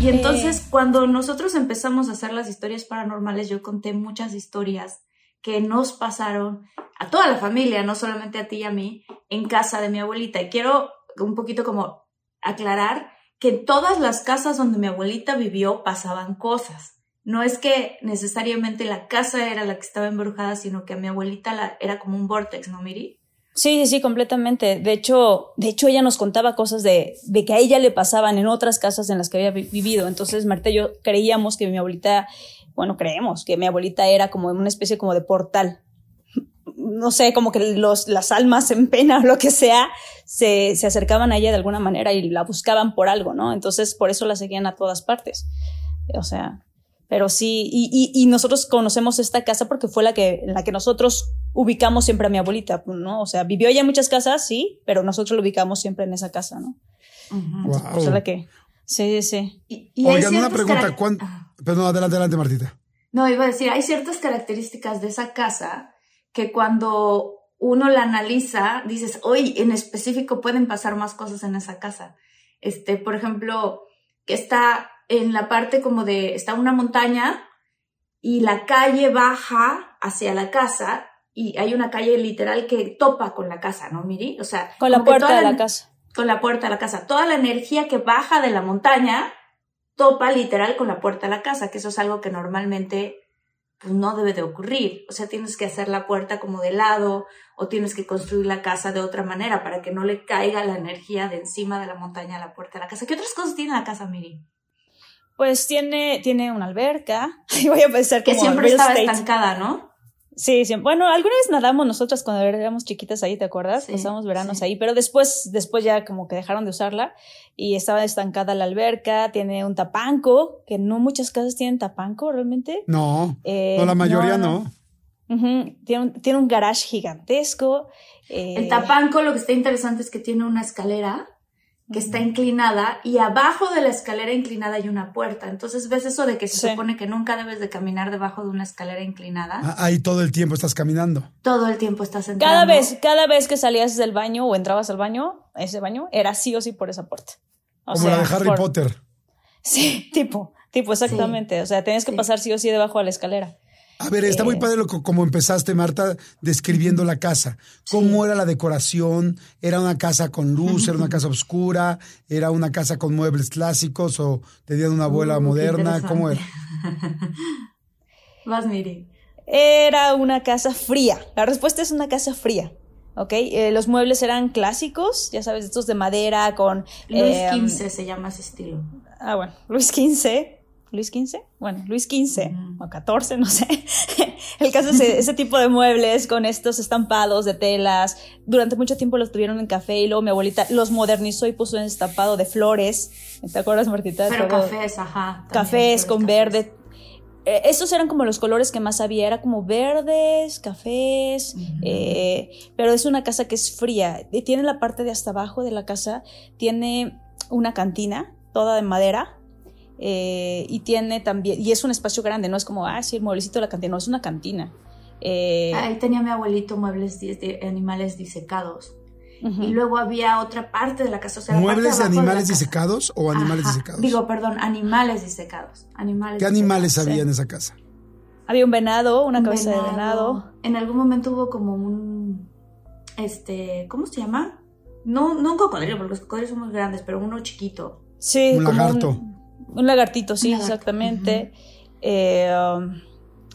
Y entonces, cuando nosotros empezamos a hacer las historias paranormales, yo conté muchas historias que nos pasaron a toda la familia, no solamente a ti y a mí, en casa de mi abuelita. Y quiero un poquito como aclarar que en todas las casas donde mi abuelita vivió pasaban cosas. No es que necesariamente la casa era la que estaba embrujada, sino que a mi abuelita la, era como un vortex, ¿no, Miri? Sí, sí, completamente. De hecho, de hecho ella nos contaba cosas de, de que a ella le pasaban en otras casas en las que había vivido. Entonces, Marta y yo creíamos que mi abuelita, bueno, creemos que mi abuelita era como una especie como de portal. No sé, como que los, las almas en pena o lo que sea se, se acercaban a ella de alguna manera y la buscaban por algo, ¿no? Entonces, por eso la seguían a todas partes. O sea, pero sí, y, y, y, nosotros conocemos esta casa porque fue la que, la que nosotros ubicamos siempre a mi abuelita, ¿no? O sea, vivió ella en muchas casas, sí, pero nosotros lo ubicamos siempre en esa casa, ¿no? Uh -huh. wow. Entonces, la que, sí, sí. Y, y Oigan, una pregunta, ¿cuánto? Perdón, adelante, adelante, Martita. No, iba a decir, hay ciertas características de esa casa que cuando uno la analiza, dices, hoy en específico pueden pasar más cosas en esa casa. Este, por ejemplo, que está en la parte como de, está una montaña y la calle baja hacia la casa y hay una calle literal que topa con la casa, ¿no, Miri? O sea, con la puerta de la, la casa. Con la puerta de la casa. Toda la energía que baja de la montaña topa literal con la puerta de la casa, que eso es algo que normalmente pues, no debe de ocurrir. O sea, tienes que hacer la puerta como de lado o tienes que construir la casa de otra manera para que no le caiga la energía de encima de la montaña a la puerta de la casa. ¿Qué otras cosas tiene la casa, Miri? Pues tiene, tiene una alberca. Y voy a pensar que siempre estaba estate. estancada, ¿no? Sí, sí. Bueno, alguna vez nadamos nosotras cuando éramos chiquitas ahí, ¿te acuerdas? Sí, Pasamos veranos sí. ahí, pero después, después ya como que dejaron de usarla y estaba estancada la alberca, tiene un tapanco, que no muchas casas tienen tapanco realmente. No, eh, no la mayoría no. no. Uh -huh. tiene, un, tiene un garage gigantesco. Eh, El tapanco lo que está interesante es que tiene una escalera que está inclinada y abajo de la escalera inclinada hay una puerta. Entonces ves eso de que se sí. supone que nunca debes de caminar debajo de una escalera inclinada. Ah, ahí todo el tiempo estás caminando. Todo el tiempo estás entrando. Cada vez, cada vez que salías del baño o entrabas al baño, ese baño, era sí o sí por esa puerta. O Como sea, la de Harry por... Potter. Sí, tipo, tipo, exactamente. Sí. O sea, tenías que sí. pasar sí o sí debajo de la escalera. A ver, está muy padre lo, como empezaste, Marta, describiendo la casa. ¿Cómo sí. era la decoración? ¿Era una casa con luz? ¿Era una casa oscura? ¿Era una casa con muebles clásicos? ¿O tenían una abuela uh, moderna? ¿Cómo era? Vas, Miri. Era una casa fría. La respuesta es una casa fría. ¿ok? Eh, los muebles eran clásicos, ya sabes, estos de madera con... Luis XV eh, se llama ese estilo. Ah, bueno, Luis XV. Luis XV, bueno, Luis XV mm. o 14, no sé. El caso es ese tipo de muebles con estos estampados de telas. Durante mucho tiempo los tuvieron en café y luego mi abuelita los modernizó y puso un estampado de flores. ¿Te acuerdas, Martita? Pero Todo. cafés, ajá. Cafés con cafés. verde. Eh, esos eran como los colores que más había, era como verdes, cafés, uh -huh. eh, pero es una casa que es fría. Tiene la parte de hasta abajo de la casa, tiene una cantina, toda de madera, eh, y tiene también, y es un espacio grande, no es como, ah, sí, el mueblecito de la cantina, no, es una cantina. Eh, Ahí tenía mi abuelito muebles de, animales disecados. Uh -huh. Y luego había otra parte de la casa. O sea, ¿Muebles de, animales de disecados o animales Ajá. disecados? Digo, perdón, animales disecados. Animales ¿Qué animales había sí. en esa casa? Había un venado, una cabeza de venado. En algún momento hubo como un, este, ¿cómo se llama? No, no un cocodrilo, porque los cocodrilos son muy grandes, pero uno chiquito. Sí, Un como lagarto. Un, un lagartito, sí, lagarto, exactamente. Eh, um,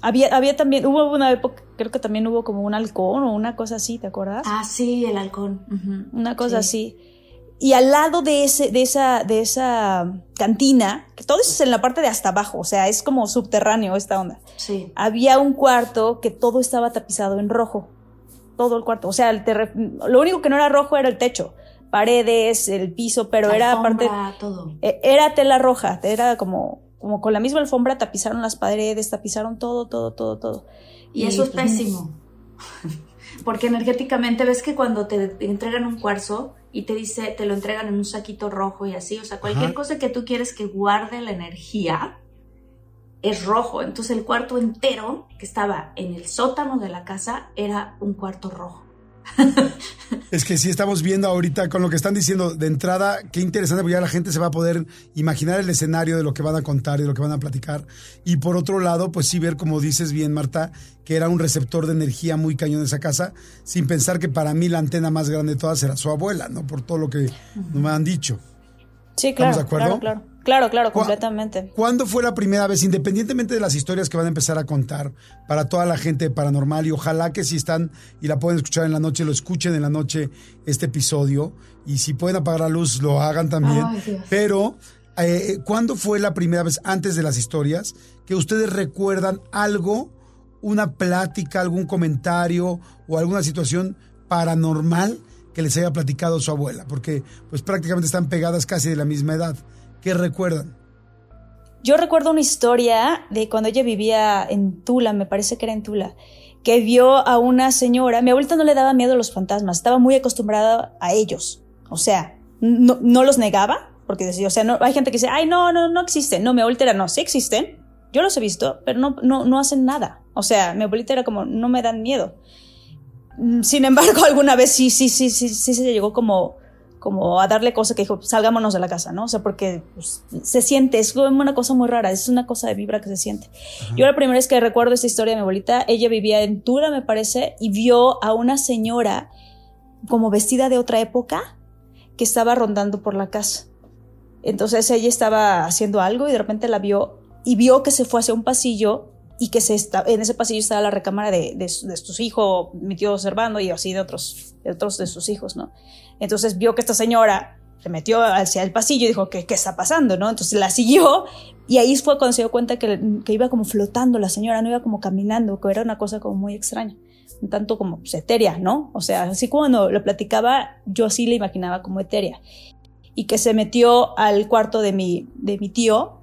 había, había también, hubo una época, creo que también hubo como un halcón o una cosa así, ¿te acuerdas? Ah, sí, el halcón. una cosa Sí. así. Y al lado de, ese, de, esa, de esa cantina, que todo eso es en la parte de hasta abajo, o sea, es como subterráneo esta onda. Sí. Había un cuarto que todo estaba tapizado en rojo. Todo el cuarto. O sea, el lo único que no era rojo era el techo. Paredes, el piso, pero era aparte. Alfombra, todo. Eh, Era tela roja, era como, como con la misma alfombra tapizaron las paredes, tapizaron todo, todo, todo, todo. Y eso es pues, pésimo. Porque energéticamente ves que cuando te entregan un cuarzo y te dice, te lo entregan en un saquito rojo y así, o sea, cualquier Ajá. cosa que tú quieres que guarde la energía es rojo. Entonces el cuarto entero que estaba en el sótano de la casa era un cuarto rojo. Es que sí estamos viendo ahorita con lo que están diciendo de entrada, qué interesante, porque ya la gente se va a poder imaginar el escenario de lo que van a contar y de lo que van a platicar. Y por otro lado, pues sí ver, como dices bien, Marta, que era un receptor de energía muy cañón esa casa, sin pensar que para mí la antena más grande de todas era su abuela, ¿no? Por todo lo que me han dicho. Sí, ¿Estamos claro. de acuerdo? Claro, claro. Claro, claro, ¿Cuá- completamente. ¿Cuándo fue la primera vez, independientemente de las historias que van a empezar a contar para toda la gente paranormal y ojalá que si están y la pueden escuchar en la noche, lo escuchen en la noche este episodio y si pueden apagar la luz, lo hagan también. Ay, Dios. Pero, eh, ¿cuándo fue la primera vez, antes de las historias, que ustedes recuerdan algo, una plática, algún comentario o alguna situación paranormal que les haya platicado su abuela? Porque pues prácticamente están pegadas casi de la misma edad. ¿Qué recuerdan? Yo recuerdo una historia de cuando ella vivía en Tula, me parece que era en Tula, que vio a una señora. Mi abuelita no le daba miedo a los fantasmas, estaba muy acostumbrada a ellos. O sea, no, los negaba, porque decía, o sea, no, hay gente que dice, ay, no, no, no existen. No, mi abuelita no, sí existen. Yo los he visto, pero no, no, no hacen nada. O sea, mi abuelita era como, no me dan miedo. Mm, Sin embargo, alguna vez sí, sí, sí, sí, sí se llegó como, como a darle cosa que dijo, salgámonos de la casa, ¿no? O sea, porque pues, se siente, es una cosa muy rara, es una cosa de vibra que se siente. Yo la primera vez que recuerdo esta historia de mi abuelita, ella vivía en Tula, me parece, y vio a una señora como vestida de otra época que estaba rondando por la casa. Entonces ella estaba haciendo algo y de repente la vio y vio que se fue hacia un pasillo y que se está, en ese pasillo estaba la recámara de, de, de sus hijos, mi tío observando y así de otros, de otros de sus hijos, ¿no? Entonces vio que esta señora se metió hacia el pasillo y dijo, ¿qué, qué está pasando? ¿no? Entonces la siguió y ahí fue cuando se dio cuenta que, que iba como flotando la señora, no iba como caminando, que era una cosa como muy extraña, tanto como pues, etérea, ¿no? O sea, así cuando lo platicaba, yo así le imaginaba como etérea. Y que se metió al cuarto de mi, de mi tío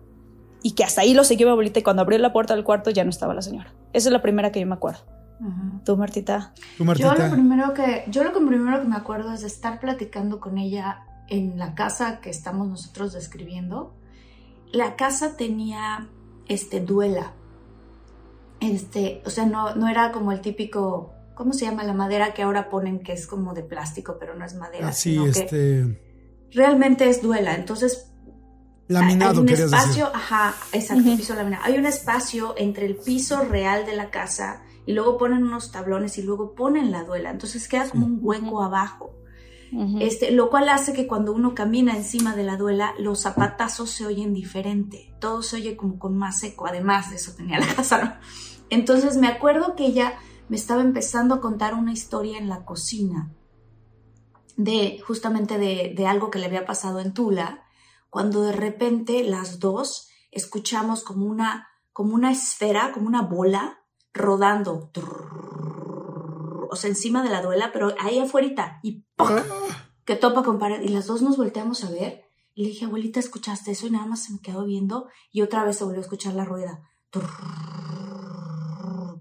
y que hasta ahí lo siguió mi abuelita y cuando abrió la puerta del cuarto ya no estaba la señora. Esa es la primera que yo me acuerdo. Ujú. ¿Tú, Martita? Tú, Yo Martita. lo primero que yo lo que primero que me acuerdo es de estar platicando con ella en la casa que estamos nosotros describiendo. La casa tenía este duela. Este, o sea, no, no era como el típico, ¿cómo se llama la madera que ahora ponen que es como de plástico, pero no es madera, Así, que este. realmente es duela. Entonces hay Laminado, un querías espacio, decir. ajá, exacto, piso laminado. Hay un espacio entre el piso real de la casa y luego ponen unos tablones y luego ponen la duela. Entonces queda como un hueco abajo. Este, lo cual hace que cuando uno camina encima de la duela, los zapatazos se oyen diferente. Todo se oye como con más eco. Además de eso tenía la casa, ¿no? Entonces me acuerdo que ella me estaba empezando a contar una historia en la cocina de justamente de, de algo que le había pasado en Tula, cuando de repente las dos escuchamos como una, como una esfera, como una bola rodando. O sea, encima de la duela, pero ahí afuera y ¡poc! que topa con pared. Y las dos nos volteamos a ver. Y le dije, abuelita, ¿escuchaste eso? Y nada más se me quedó viendo. Y otra vez se volvió a escuchar la rueda.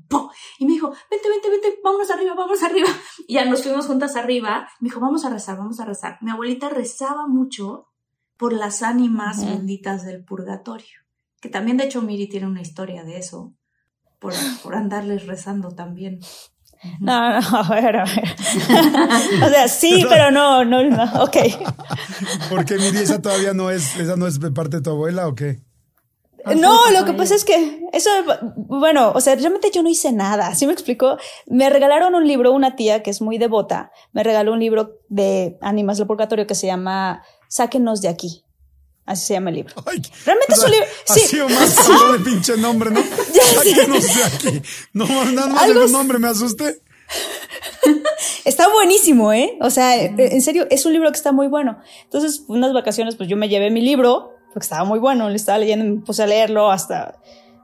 ¡Pum! Y me dijo, vente, vente, vente, vámonos arriba, vámonos arriba. Y ya nos fuimos juntas arriba. Me dijo, vamos a rezar, vamos a rezar. Mi abuelita rezaba mucho por las ánimas benditas del purgatorio. Que también, de hecho, Miri tiene una historia de eso. Por, por andarles rezando también. No, no, a ver, a ver. o sea, sí, pero no, no, no. Ok. ¿Por qué, Miri, esa todavía no es, esa no es de parte de tu abuela o qué? No, lo que pasa es que eso, bueno, o sea, realmente yo no hice nada, ¿sí me explico? Me regalaron un libro, una tía que es muy devota, me regaló un libro de Ánimas del Purgatorio que se llama Sáquenos de aquí. Así se llama el libro. Realmente es un libro. Sí. Ha sido más de pinche nombre, ¿no? Sáquenos de aquí. No, nada más el nombre me asusté. está buenísimo, ¿eh? O sea, en serio, es un libro que está muy bueno. Entonces, unas vacaciones, pues yo me llevé mi libro, porque estaba muy bueno, le estaba leyendo, me puse a leerlo hasta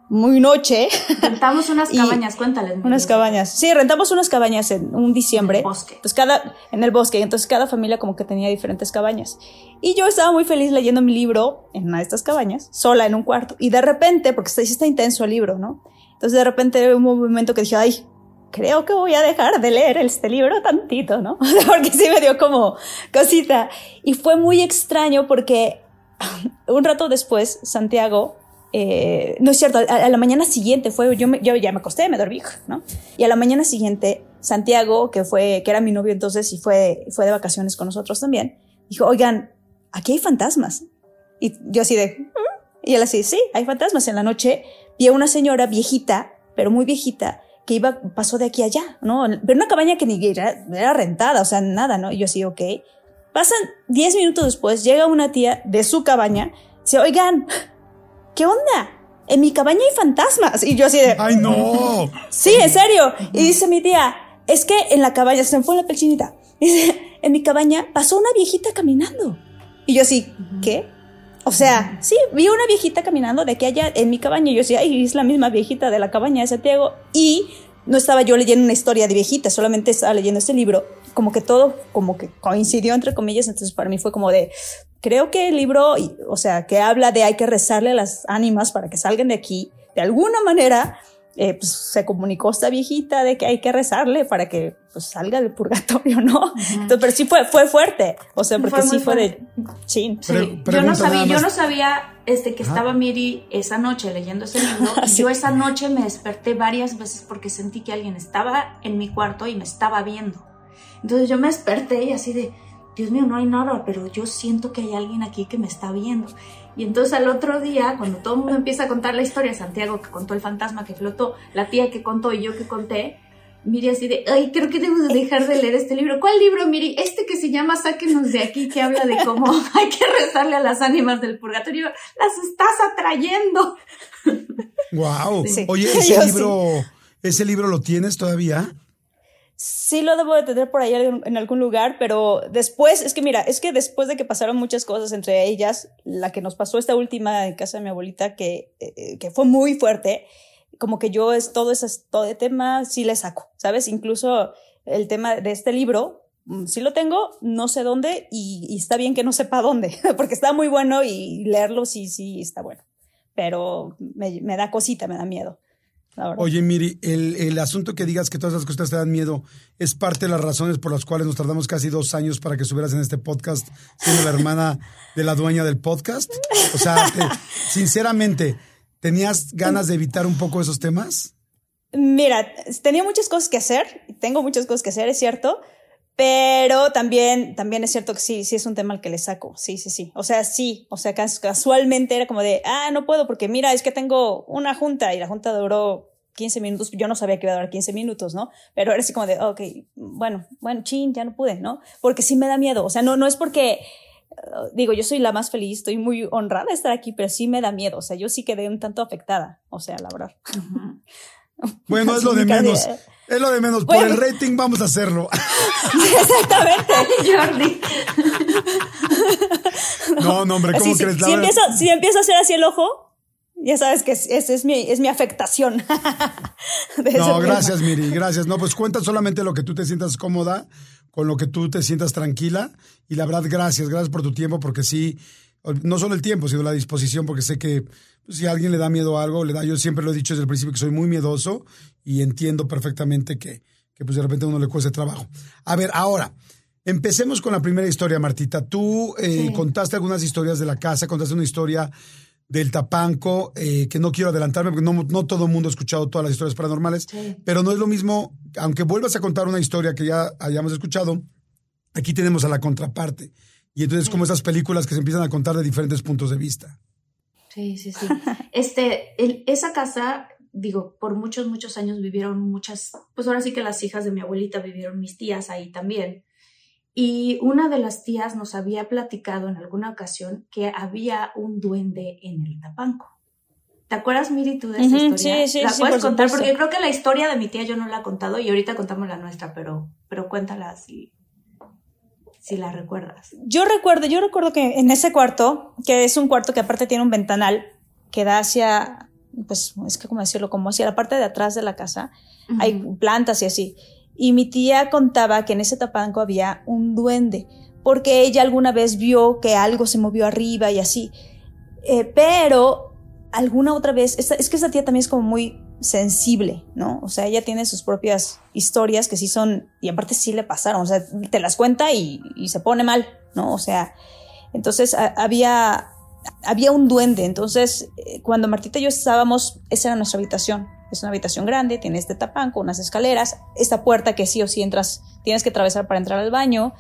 muy noche. Rentamos unas cabañas, cuéntales. Unas cabañas. Sí, rentamos unas cabañas en un diciembre. En el bosque. Pues cada, en el bosque. Entonces cada familia como que tenía diferentes cabañas. Y yo estaba muy feliz leyendo mi libro en una de estas cabañas, sola en un cuarto. Y de repente, porque está, está intenso el libro, ¿no? Entonces de repente hubo un momento que dije, ay, creo que voy a dejar de leer este libro tantito, ¿no? porque sí me dio como cosita. Y fue muy extraño porque un rato después, Santiago, eh, no es cierto, a, la mañana siguiente fue, yo, yo ya me acosté, me dormí, ¿no? Y a la mañana siguiente, Santiago, que fue, que era mi novio entonces y fue, fue de vacaciones con nosotros también, dijo, oigan, aquí hay fantasmas. Y yo así de, ¿Mm?". y él así, sí, hay fantasmas. En la noche vi a una señora viejita, pero muy viejita, que iba, pasó de aquí a allá, ¿no? Pero una cabaña que ni era, era rentada, o sea, nada, ¿no? Y yo así, ok. Pasan 10 minutos después, llega una tía de su cabaña, dice, oigan, ¿qué onda? En mi cabaña hay fantasmas. Y yo así de... ¡Ay, no! Sí, en serio. Y dice mi tía, es que en la cabaña, se me fue la pelchinita. Dice, en mi cabaña pasó una viejita caminando. Y yo así, ¿qué? O sea, sí, vi una viejita caminando de que allá en mi cabaña. Y yo decía, ay, es la misma viejita de la cabaña de Santiago. Y no estaba yo leyendo una historia de viejita, solamente estaba leyendo este libro. Como que todo, como que coincidió entre comillas. Entonces para mí fue como de, creo que el libro, o sea, que habla de hay que rezarle a las ánimas para que salgan de aquí, de alguna manera, eh, pues, se comunicó esta viejita de que hay que rezarle para que pues, salga del purgatorio, ¿no? Entonces, pero sí fue, fue fuerte, o sea, porque sí fue de chin. yo no sabía, yo no sabía este, que estaba Miri esa noche leyendo ese libro. y Yo esa noche me desperté varias veces porque sentí que alguien estaba en mi cuarto y me estaba viendo. Entonces yo me desperté y así de, Dios mío, no hay nada, pero yo siento que hay alguien aquí que me está viendo. Y entonces al otro día, cuando todo el mundo empieza a contar la historia, Santiago que contó el fantasma que flotó, la tía que contó y yo que conté, Miri así de, ay, creo que debo dejar de leer este libro. ¿Cuál libro, Miri? Este que se llama Sáquenos de aquí, que habla de cómo hay que rezarle a las ánimas del purgatorio. Las estás atrayendo. Wow. Oye, ese libro, ¿ese libro lo tienes todavía? Sí lo debo de tener por ahí en algún lugar, pero después, es que mira, es que después de que pasaron muchas cosas, entre ellas, la que nos pasó esta última en casa de mi abuelita, que, eh, que fue muy fuerte, como que yo es todo ese todo tema sí le saco, ¿sabes? Incluso el tema de este libro, mm, sí lo tengo, no sé dónde y, está bien que no sepa dónde, porque está muy bueno y leerlo sí, sí está bueno, pero me da cosita, me da miedo. Oye, Miri, el, el, asunto que digas que todas las cosas te dan miedo es parte de las razones por las cuales nos tardamos casi dos años para que subieras en este podcast siendo la hermana de la dueña del podcast. O sea, sinceramente, ¿tenías ganas de evitar un poco esos temas? Mira, tenía muchas cosas que hacer, tengo muchas cosas que hacer, es cierto, pero también, también es cierto que sí, sí es un tema al que le saco. Sí, sí, sí. O sea, sí. O sea, casualmente era como de, ah, no puedo porque mira, es que tengo una junta y la junta duró 15 minutos. Yo no sabía que iba a durar 15 minutos, ¿no? Pero era así como de, ok, bueno, bueno, chin, ya no pude, ¿no? Porque sí me da miedo. O sea, no, no es porque, uh, digo, yo soy la más feliz, estoy muy honrada de estar aquí, pero sí me da miedo. O sea, yo sí quedé un tanto afectada. O sea, la verdad. Bueno, es lo de menos. Es lo de menos. Por el rating vamos a hacerlo. Exactamente, Jordi. No, no, hombre, ¿cómo crees? Si, si, empiezo, si empiezo a hacer así el ojo, ya sabes que es, es, mi, es mi afectación. no, gracias, Miri, gracias. No, pues cuenta solamente lo que tú te sientas cómoda, con lo que tú te sientas tranquila. Y la verdad, gracias, gracias por tu tiempo, porque sí, no solo el tiempo, sino la disposición, porque sé que pues, si a alguien le da miedo a algo, le da, yo siempre lo he dicho desde el principio que soy muy miedoso y entiendo perfectamente que, que pues de repente a uno le cueste trabajo. A ver, ahora, empecemos con la primera historia, Martita. Tú eh, contaste algunas historias de la casa, contaste una historia del Tapanco, eh, que no quiero adelantarme porque no, no, todo el mundo ha escuchado todas las historias paranormales, pero no es lo mismo, aunque vuelvas a contar una historia que ya hayamos escuchado, aquí tenemos a la contraparte. Y entonces como esas películas que se empiezan a contar de diferentes puntos de vista. Sí, sí, sí. Este, el- esa casa, digo, por muchos, muchos años vivieron muchas, pues ahora sí que las hijas de mi abuelita vivieron mis tías ahí también. Y una de las tías nos había platicado en alguna ocasión que había un duende en el tapanco. ¿Te acuerdas, Miri, tú de esa historia? sí, sí, ¿La sí, puedes por contar? supuesto. Porque creo que la historia de mi tía yo no la he contado y ahorita contamos la nuestra, pero, pero cuéntala si, si la recuerdas. Yo recuerdo, yo recuerdo que en ese cuarto, que es un cuarto que aparte tiene un ventanal que da hacia, pues, es que cómo decirlo, como hacia la parte de atrás de la casa, hay plantas y así. Y mi tía contaba que en ese tapanco había un duende, porque ella alguna vez vio que algo se movió arriba y así. Eh, pero alguna otra vez, esta- es que esta tía también es como muy sensible, ¿no? O sea, ella tiene sus propias historias que sí son, y aparte sí le pasaron, o sea, te las cuenta y, se pone mal, ¿no? O sea, entonces había, había un duende, entonces eh, cuando Martita y yo estábamos, esa era nuestra habitación, es una habitación grande, tiene este tapanco, unas escaleras, esta puerta que sí o sí entras, tienes que atravesar para entrar al baño,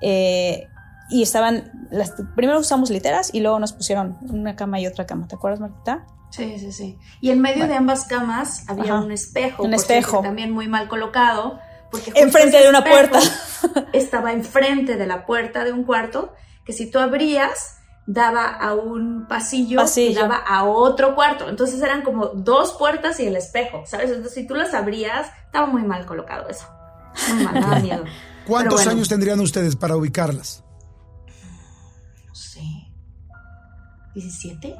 eh, y estaban, las, primero usamos literas y luego nos pusieron una cama y otra cama, ¿te acuerdas Martita? Sí, sí, sí. Y en medio Bueno. de ambas camas había Ajá. un espejo. Un espejo. también muy mal colocado. Porque Enfrente de una puerta. estaba enfrente de la puerta de un cuarto que si tú abrías daba a un pasillo, que Pasillo. daba a otro cuarto. Entonces eran como dos puertas y el espejo, ¿sabes? Entonces si tú las abrías, estaba muy mal colocado eso. Muy mal, daba miedo. ¿Cuántos bueno. años tendrían ustedes para ubicarlas? No sé. ¿17?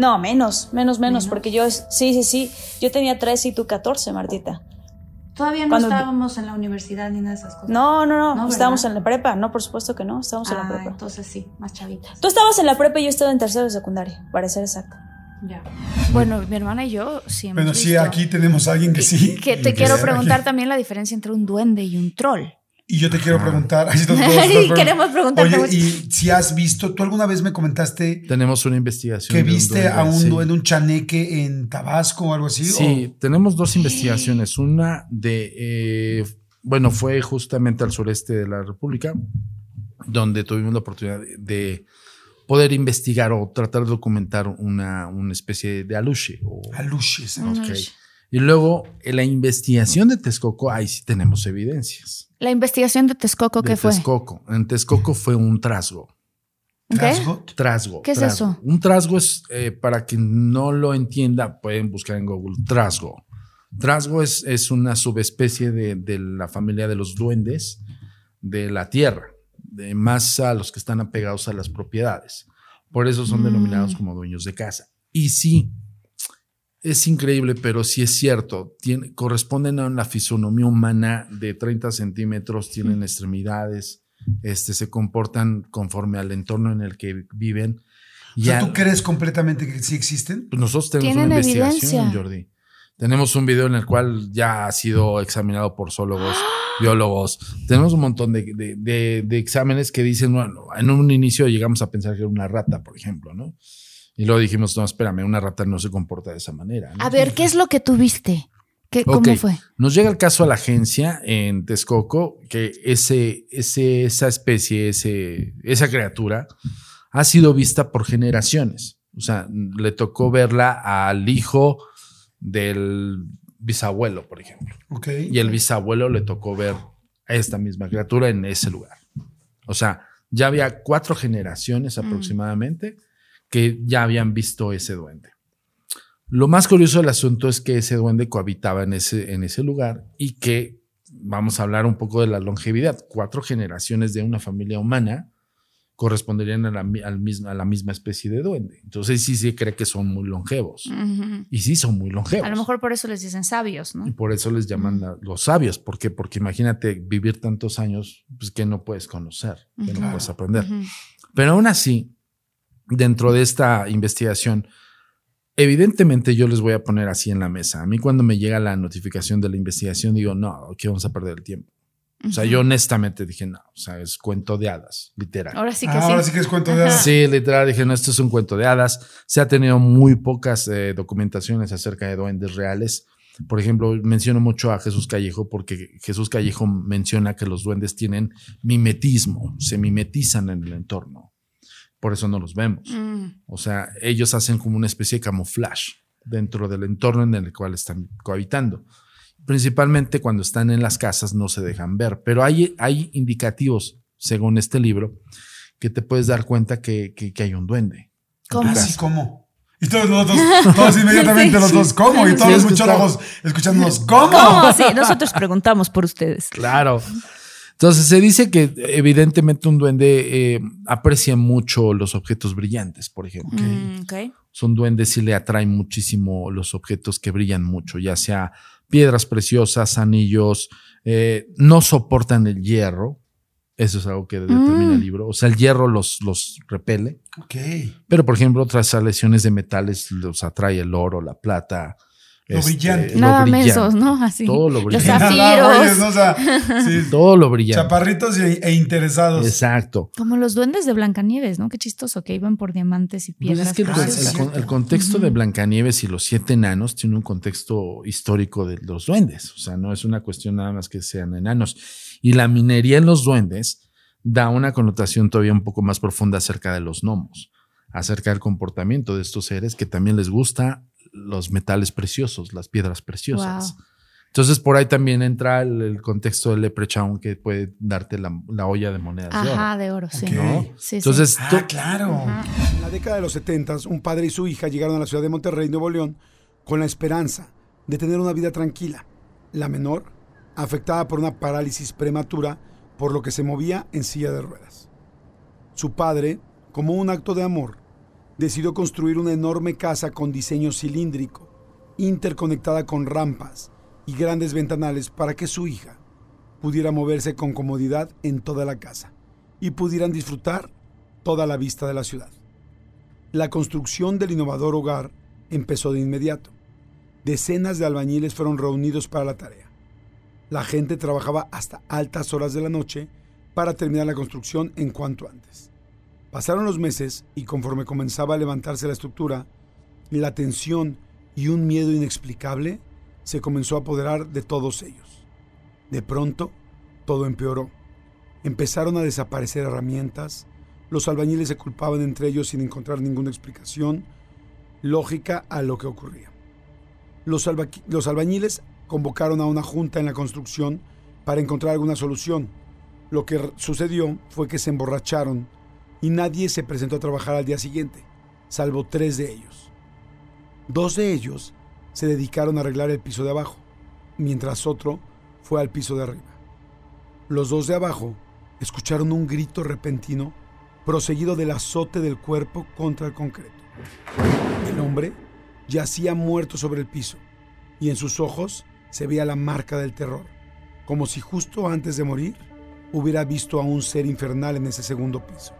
No, menos, menos, menos, ¿Menos? porque yo, sí, sí, sí, yo tenía 13 y tú 14, Martita. Todavía no Cuando- estábamos en la universidad ni nada de esas cosas. No, no, no, No, estábamos ¿verdad? en la prepa, no, por supuesto que no, estábamos en la Ah, prepa. entonces sí, más chavitas. Tú estabas en la prepa y yo estaba en tercero de secundaria, para ser exacto. Ya. Bueno, mi hermana y yo hemos Bueno, sí, aquí tenemos a alguien que sí. Que te quiero aquí. preguntar también la diferencia entre un duende y un troll. Y yo te quiero preguntar. queremos preguntarte Oye, y si has visto, tú alguna vez me comentaste Tenemos una investigación. que un viste a un sí. duende, un chaneque en Tabasco o algo así. Sí, tenemos dos investigaciones. Una de, eh, bueno, fue justamente al sureste de la República, donde tuvimos la oportunidad de, de poder investigar o tratar de documentar una, una especie de aluche. o- O aluches. ok. Y luego, en la investigación de Texcoco, ahí sí tenemos evidencias. La investigación de Texcoco, de ¿qué fue? Texcoco. En Texcoco fue un trasgo. ¿Qué? Trasgo. ¿Qué es trasgo. eso? Un trasgo es, eh, para quien no lo entienda, pueden buscar en Google trasgo. Trasgo es, es una subespecie de, de la familia de los duendes de la tierra, de más a los que están apegados a las propiedades. Por eso son Mm. denominados como dueños de casa. Y sí, es increíble, pero sí es cierto. Corresponden a una fisonomía humana de 30 centímetros, tienen extremidades, este, se comportan conforme al entorno en el que viven. O sea, ¿tú crees completamente que sí existen? pues nosotros tenemos una investigación, evidencia. Jordi. Tenemos un video en el cual ya ha sido examinado por zoólogos, biólogos. Tenemos un montón de, de- de- de exámenes que dicen, bueno, en un inicio llegamos a pensar que era una rata, por ejemplo, ¿no? Y luego dijimos, no, espérame, una rata no se comporta de esa manera. ¿no? A ver, ¿qué es lo que tuviste? ¿Qué, ¿Cómo fue? Nos llega el caso a la agencia en Texcoco que ese, ese, esa especie, ese, esa criatura ha sido vista por generaciones. O sea, le tocó verla al hijo del bisabuelo, por ejemplo. Ok. Y el bisabuelo le tocó ver a esta misma criatura en ese lugar. O sea, ya había cuatro generaciones aproximadamente que ya habían visto ese duende. Lo más curioso del asunto es que ese duende cohabitaba en ese, en ese lugar y que, vamos a hablar un poco de la longevidad, cuatro generaciones de una familia humana corresponderían a la, al misma, a la misma especie de duende. Entonces sí se cree que son muy longevos. Y sí son muy longevos. A lo mejor por eso les dicen sabios, ¿no? Y por eso les llaman la- los sabios. ¿Por qué? Porque imagínate vivir tantos años pues, que no puedes conocer, que no puedes aprender. Pero aún así, dentro de esta investigación, evidentemente yo les voy a poner así en la mesa. A mí cuando me llega la notificación de la investigación, digo, no, aquí vamos a perder el tiempo. O sea, yo honestamente dije, no, o sea, es cuento de hadas, literal. Ahora sí que Ah, sí. Ahora sí que es cuento de Ajá. hadas. Sí, literal, dije, no, esto es un cuento de hadas. Se ha tenido muy pocas eh, documentaciones acerca de duendes reales. Por ejemplo, menciono mucho a Jesús Callejo porque Jesús Callejo menciona que los duendes tienen mimetismo, se mimetizan en el entorno. Por eso no los vemos. Mm. O sea, ellos hacen como una especie de camuflaje dentro del entorno en el cual están cohabitando. Principalmente cuando están en las casas no se dejan ver, pero hay, hay indicativos, según este libro, que te puedes dar cuenta que, que- que hay un duende. ¿Cómo? Así como. Y todos nosotros, todos inmediatamente los dos, ¿cómo? Y todos Sí, los muchólogos escuchándonos, ¿cómo? ¿Cómo? Sí, nosotros preguntamos por ustedes. Claro. Entonces se dice que evidentemente un duende eh, aprecia mucho los objetos brillantes, por ejemplo. Mm, ok. Son duendes sí le atraen muchísimo los objetos que brillan mucho, ya sea piedras preciosas, anillos, eh, no soportan el hierro. Eso es algo que determina el libro. O sea, el hierro los, los repele. Ok. Pero, por ejemplo, otras lesiones de metales los atrae el oro, la plata. Lo brillante. lo Nada brillante. mensos, ¿no? Así. Todo lo Los brillante. Güeyes, zafiros. ¿no? O sea, sí, Todo lo brillante. chaparritos e, e interesados. Exacto. Como los duendes de Blancanieves, ¿no? Qué chistoso que iban por diamantes y Pues piedras. es que el, Ah, con- sí, el es con- cierto. el contexto de Blancanieves y los siete enanos tiene un contexto histórico de los duendes. O sea, no es una cuestión nada más que sean enanos. Y la minería en los duendes da una connotación todavía un poco más profunda acerca de los gnomos, acerca del comportamiento de estos seres que también les gusta los metales preciosos, las piedras preciosas. Wow. Entonces, por ahí también entra el, el contexto del leprechaun que puede darte la, la olla de monedas de oro. Ajá, de oro, sí. ¿no? Sí, sí. Entonces, Ah, claro. En la década de los 70, un padre y su hija llegaron a la ciudad de Monterrey, Nuevo León, con la esperanza de tener una vida tranquila. La menor, afectada por una parálisis prematura, por lo que se movía en silla de ruedas. Su padre, como un acto de amor, decidió construir una enorme casa con diseño cilíndrico, interconectada con rampas y grandes ventanales para que su hija pudiera moverse con comodidad en toda la casa y pudieran disfrutar toda la vista de la ciudad. La construcción del innovador hogar empezó de inmediato. Decenas de albañiles fueron reunidos para la tarea. La gente trabajaba hasta altas horas de la noche para terminar la construcción en cuanto antes. Pasaron los meses y conforme comenzaba a levantarse la estructura, la tensión y un miedo inexplicable se comenzó a apoderar de todos ellos. De pronto, todo empeoró. Empezaron a desaparecer herramientas, los albañiles se culpaban entre ellos sin encontrar ninguna explicación lógica a lo que ocurría. Los, los albañiles convocaron a una junta en la construcción para encontrar alguna solución. Lo que sucedió fue que se emborracharon y nadie se presentó a trabajar al día siguiente, salvo tres de ellos. Dos de ellos se dedicaron a arreglar el piso de abajo, mientras otro fue al piso de arriba. Los dos de abajo escucharon un grito repentino proseguido del azote del cuerpo contra el concreto. El hombre yacía muerto sobre el piso y en sus ojos se veía la marca del terror, como si justo antes de morir hubiera visto a un ser infernal en ese segundo piso.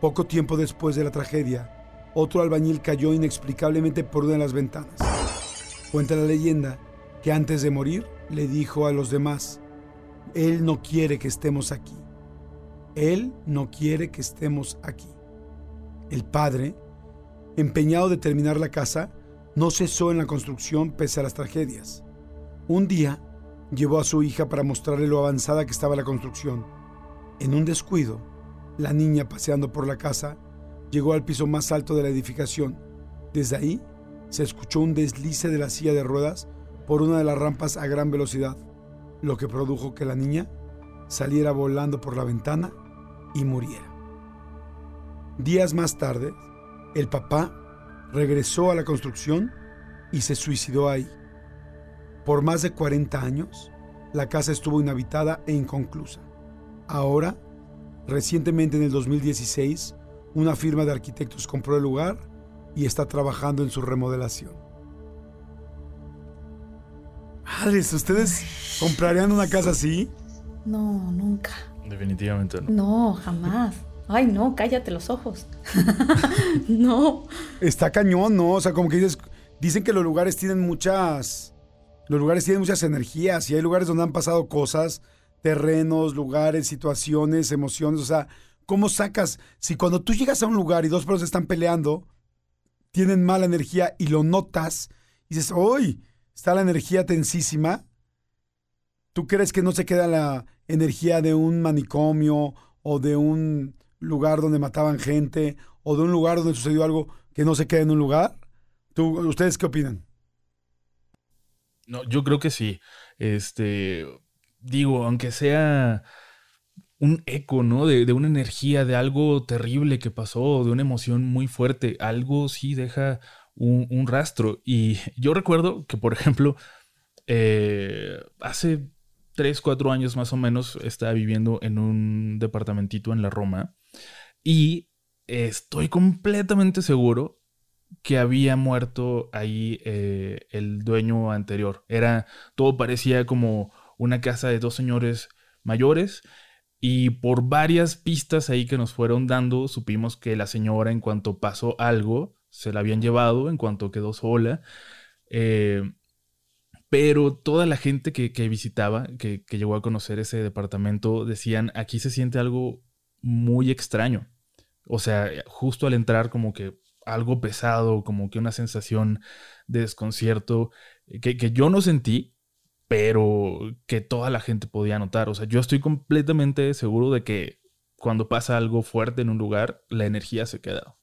Poco tiempo después de la tragedia, otro albañil cayó inexplicablemente por una de las ventanas. Cuenta la leyenda que antes de morir le dijo a los demás, Él no quiere que estemos aquí. Él no quiere que estemos aquí. El padre, empeñado de terminar la casa, no cesó en la construcción pese a las tragedias. Un día llevó a su hija para mostrarle lo avanzada que estaba la construcción. En un descuido, la niña paseando por la casa llegó al piso más alto de la edificación. Desde ahí se escuchó un deslice de la silla de ruedas por una de las rampas a gran velocidad, lo que produjo que la niña saliera volando por la ventana y muriera. Días más tarde, el papá regresó a la construcción y se suicidó ahí. Por más de 40 años, la casa estuvo inhabitada e inconclusa. Ahora, recientemente en el 2016, una firma de arquitectos compró el lugar y está trabajando en su remodelación. Madres, ¿ustedes comprarían una casa así? No, nunca. Definitivamente no. No, jamás. Ay, no, cállate los ojos. no. Está cañón, ¿no? O sea, como que dices, dicen que los lugares tienen muchas, los lugares tienen muchas energías y hay lugares donde han pasado cosas, terrenos, lugares, situaciones, emociones, o sea, ¿cómo sacas? Si cuando tú llegas a un lugar y dos personas están peleando, tienen mala energía y lo notas, y dices, ¡Uy! Está la energía tensísima. ¿Tú crees que no se queda la energía de un manicomio o de un lugar donde mataban gente o de un lugar donde sucedió algo que no se quede en un lugar? ¿Tú, ¿Ustedes qué opinan? No, yo creo que sí. Este, digo, aunque sea un eco, ¿no? De, de, una energía, de algo terrible que pasó, de una emoción muy fuerte, algo sí deja un, rastro. Y yo recuerdo que, por ejemplo, eh, hace tres, cuatro años más o menos estaba viviendo en un departamentito en la Roma y estoy completamente seguro que había muerto ahí eh, el dueño anterior. Era, todo parecía como una casa de dos señores mayores y por varias pistas ahí que nos fueron dando supimos que la señora en cuanto pasó algo se la habían llevado en cuanto quedó sola. Eh, pero toda la gente que, visitaba, que, llegó a conocer ese departamento, decían, aquí se siente algo muy extraño. O sea, justo al entrar como que algo pesado, como que una sensación de desconcierto, que, que yo no sentí, pero que toda la gente podía notar. O sea, yo estoy completamente seguro de que cuando pasa algo fuerte en un lugar, la energía se queda.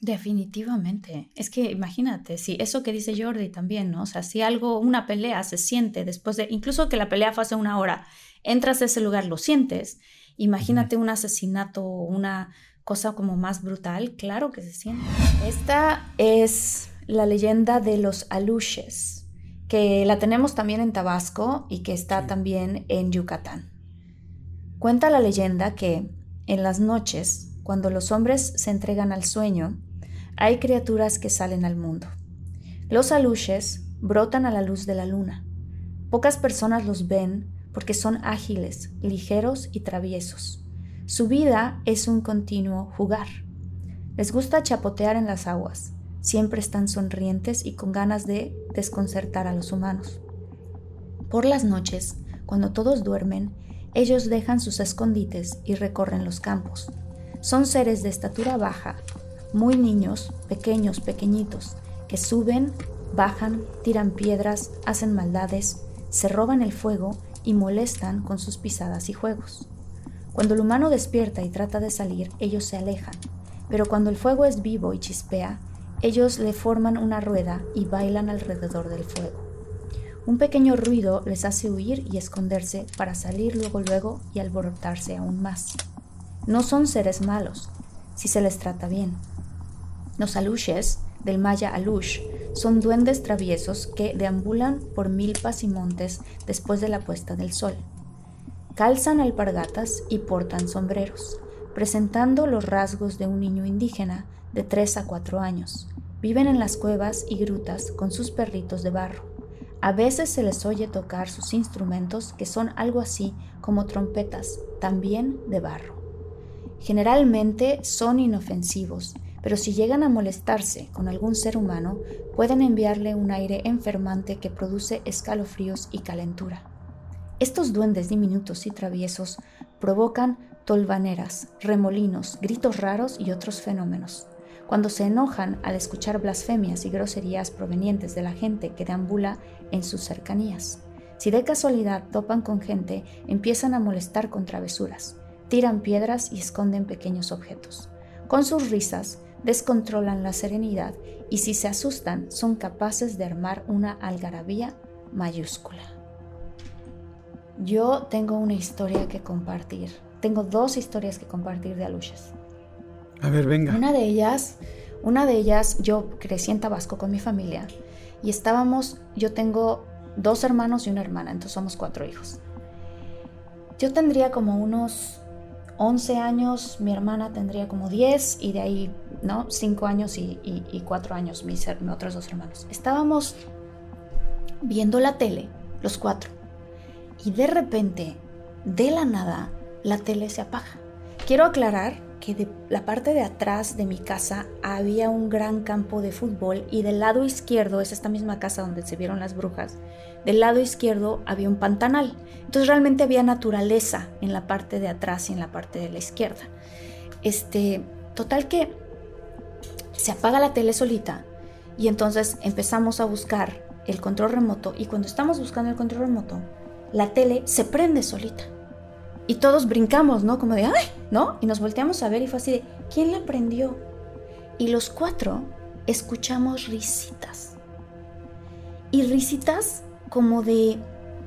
Definitivamente. Es que imagínate, si eso que dice Jordi también, ¿no? O sea, si algo, una pelea se siente después de, incluso que la pelea fue hace una hora, entras a ese lugar, lo sientes. Imagínate un asesinato o una cosa como más brutal, claro que se siente. Esta es la leyenda de los aluches, que la tenemos también en Tabasco y que está también en Yucatán. Cuenta la leyenda que en las noches, cuando los hombres se entregan al sueño, hay criaturas que salen al mundo. Los aluches brotan a la luz de la luna. Pocas personas los ven porque son ágiles, ligeros y traviesos. Su vida es un continuo jugar. Les gusta chapotear en las aguas. Siempre están sonrientes y con ganas de desconcertar a los humanos. Por las noches, cuando todos duermen, ellos dejan sus escondites y recorren los campos. Son seres de estatura baja, muy niños, pequeños, pequeñitos, que suben, bajan, tiran piedras, hacen maldades, se roban el fuego y molestan con sus pisadas y juegos. Cuando el humano despierta y trata de salir, ellos se alejan, pero cuando el fuego es vivo y chispea, ellos le forman una rueda y bailan alrededor del fuego. Un pequeño ruido les hace huir y esconderse para salir luego luego y alborotarse aún más. No son seres malos, si se les trata bien, los aluches, del maya alush, son duendes traviesos que deambulan por milpas y montes después de la puesta del sol. Calzan alpargatas y portan sombreros, presentando los rasgos de un niño indígena de 3 a 4 años. Viven en las cuevas y grutas con sus perritos de barro. A veces se les oye tocar sus instrumentos que son algo así como trompetas, también de barro. Generalmente son inofensivos pero si llegan a molestarse con algún ser humano, pueden enviarle un aire enfermante que produce escalofríos y calentura. Estos duendes diminutos y traviesos provocan tolvaneras, remolinos, gritos raros y otros fenómenos. Cuando se enojan al escuchar blasfemias y groserías provenientes de la gente que deambula en sus cercanías. Si de casualidad topan con gente, empiezan a molestar con travesuras, tiran piedras y esconden pequeños objetos. Con sus risas, descontrolan la serenidad y si se asustan son capaces de armar una algarabía mayúscula. Yo tengo una historia que compartir. Tengo dos historias que compartir de Aluches. A ver, venga. Una de ellas, una de ellas, yo crecí en Tabasco con mi familia y estábamos, yo tengo dos hermanos y una hermana, entonces somos cuatro hijos. Yo tendría como unos 11 años, mi hermana tendría como 10 y de ahí, ¿no? 5 años y, y, 4 años mis, mis otros dos hermanos. Estábamos viendo la tele, los cuatro, y de repente, de la nada, la tele se apaga. Quiero aclarar que de la parte de atrás de mi casa había un gran campo de fútbol y del lado izquierdo es esta misma casa donde se vieron las brujas. Del lado izquierdo había un pantanal. Entonces realmente había naturaleza en la parte de atrás y en la parte de la izquierda. Este, total que se apaga la tele solita y entonces empezamos a buscar el control remoto y cuando estamos buscando el control remoto, la tele se prende solita. Y todos brincamos, ¿no? Como de, ¡ay! ¿No? Y nos volteamos a ver y fue así de, ¿quién la prendió? Y los cuatro escuchamos risitas. Y risitas como de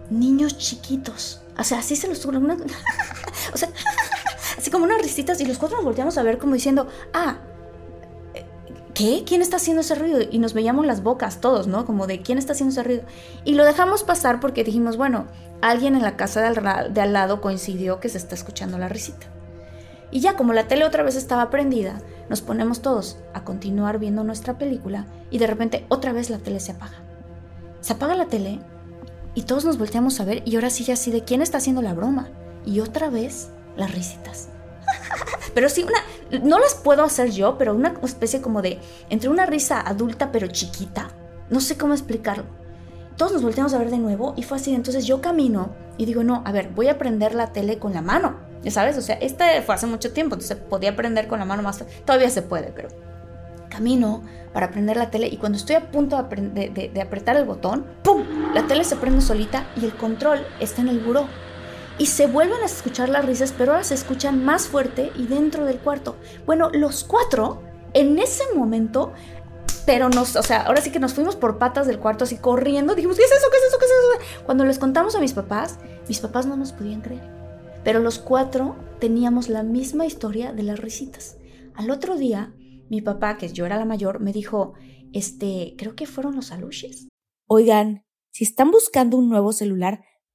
niños chiquitos. O sea, así se los tuvo. o sea, así como unas risitas. Y los cuatro nos volteamos a ver como diciendo, ah, ¿qué? ¿Quién está haciendo ese ruido? Y nos veíamos las bocas todos, ¿no? Como de, ¿quién está haciendo ese ruido? Y lo dejamos pasar porque dijimos, bueno, alguien en la casa de al, de al lado coincidió que se está escuchando la risita. Y ya como la tele otra vez estaba prendida, nos ponemos todos a continuar viendo nuestra película y de repente otra vez la tele se apaga. Se apaga la tele y todos nos volteamos a ver y ahora sí ya así de quién está haciendo la broma. Y otra vez las risitas. pero sí, una, no las puedo hacer yo, pero una especie como de, entre una risa adulta pero chiquita. No sé cómo explicarlo. Todos nos volteamos a ver de nuevo y fue así. Entonces yo camino y digo, no, a ver, voy a prender la tele con la mano. Ya sabes, o sea, este fue hace mucho tiempo, entonces podía prender con la mano más. Todavía se puede, pero camino para prender la tele y cuando estoy a punto de, apretar el botón, ¡pum! La tele se prende solita y el control está en el buró. Y se vuelven a escuchar las risas, pero ahora se escuchan más fuerte y dentro del cuarto. Bueno, los cuatro, en ese momento, pero nos, o sea, ahora sí que nos fuimos por patas del cuarto así corriendo, dijimos, ¿qué es eso? ¿Qué es eso? ¿Qué es eso? Cuando les contamos a mis papás, mis papás no nos podían creer. Pero los cuatro teníamos la misma historia de las risitas. Al otro día, mi papá, que yo era la mayor, me dijo, este, creo que fueron los aluches. Oigan, si están buscando un nuevo celular,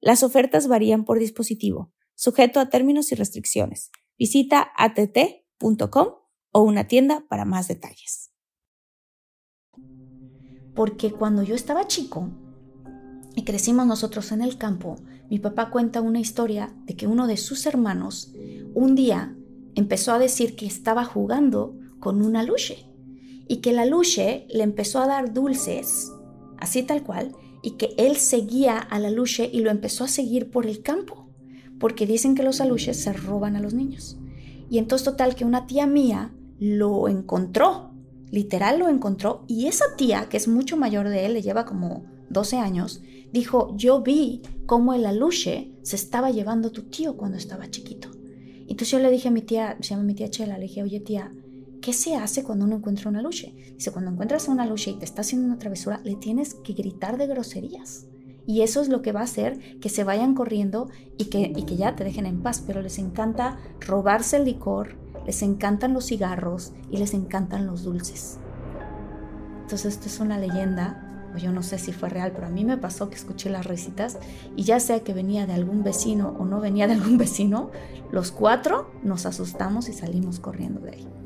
Las ofertas varían por dispositivo, sujeto a términos y restricciones. Visita att.com o una tienda para más detalles. Porque cuando yo estaba chico y crecimos nosotros en el campo, mi papá cuenta una historia de que uno de sus hermanos un día empezó a decir que estaba jugando con una luche y que la luche le empezó a dar dulces, así tal cual, y que él seguía a la luche y lo empezó a seguir por el campo, porque dicen que los aluches se roban a los niños. Y entonces total que una tía mía lo encontró, literal lo encontró, y esa tía, que es mucho mayor de él, le lleva como 12 años, dijo, yo vi cómo el aluche se estaba llevando tu tío cuando estaba chiquito. Entonces yo le dije a mi tía, se llama mi tía Chela, le dije, oye tía, ¿qué se hace cuando uno encuentra una luche? Dice, cuando encuentras una luche y te está haciendo una travesura, le tienes que gritar de groserías. Y eso es lo que va a hacer que se vayan corriendo y que, y que ya te dejen en paz. Pero les encanta robarse el licor, les encantan los cigarros y les encantan los dulces. Entonces esto es una leyenda o yo no sé si fue real, pero a mí me pasó que escuché las risitas y ya sea que venía de algún vecino o no venía de algún vecino, los cuatro nos asustamos y salimos corriendo de ahí.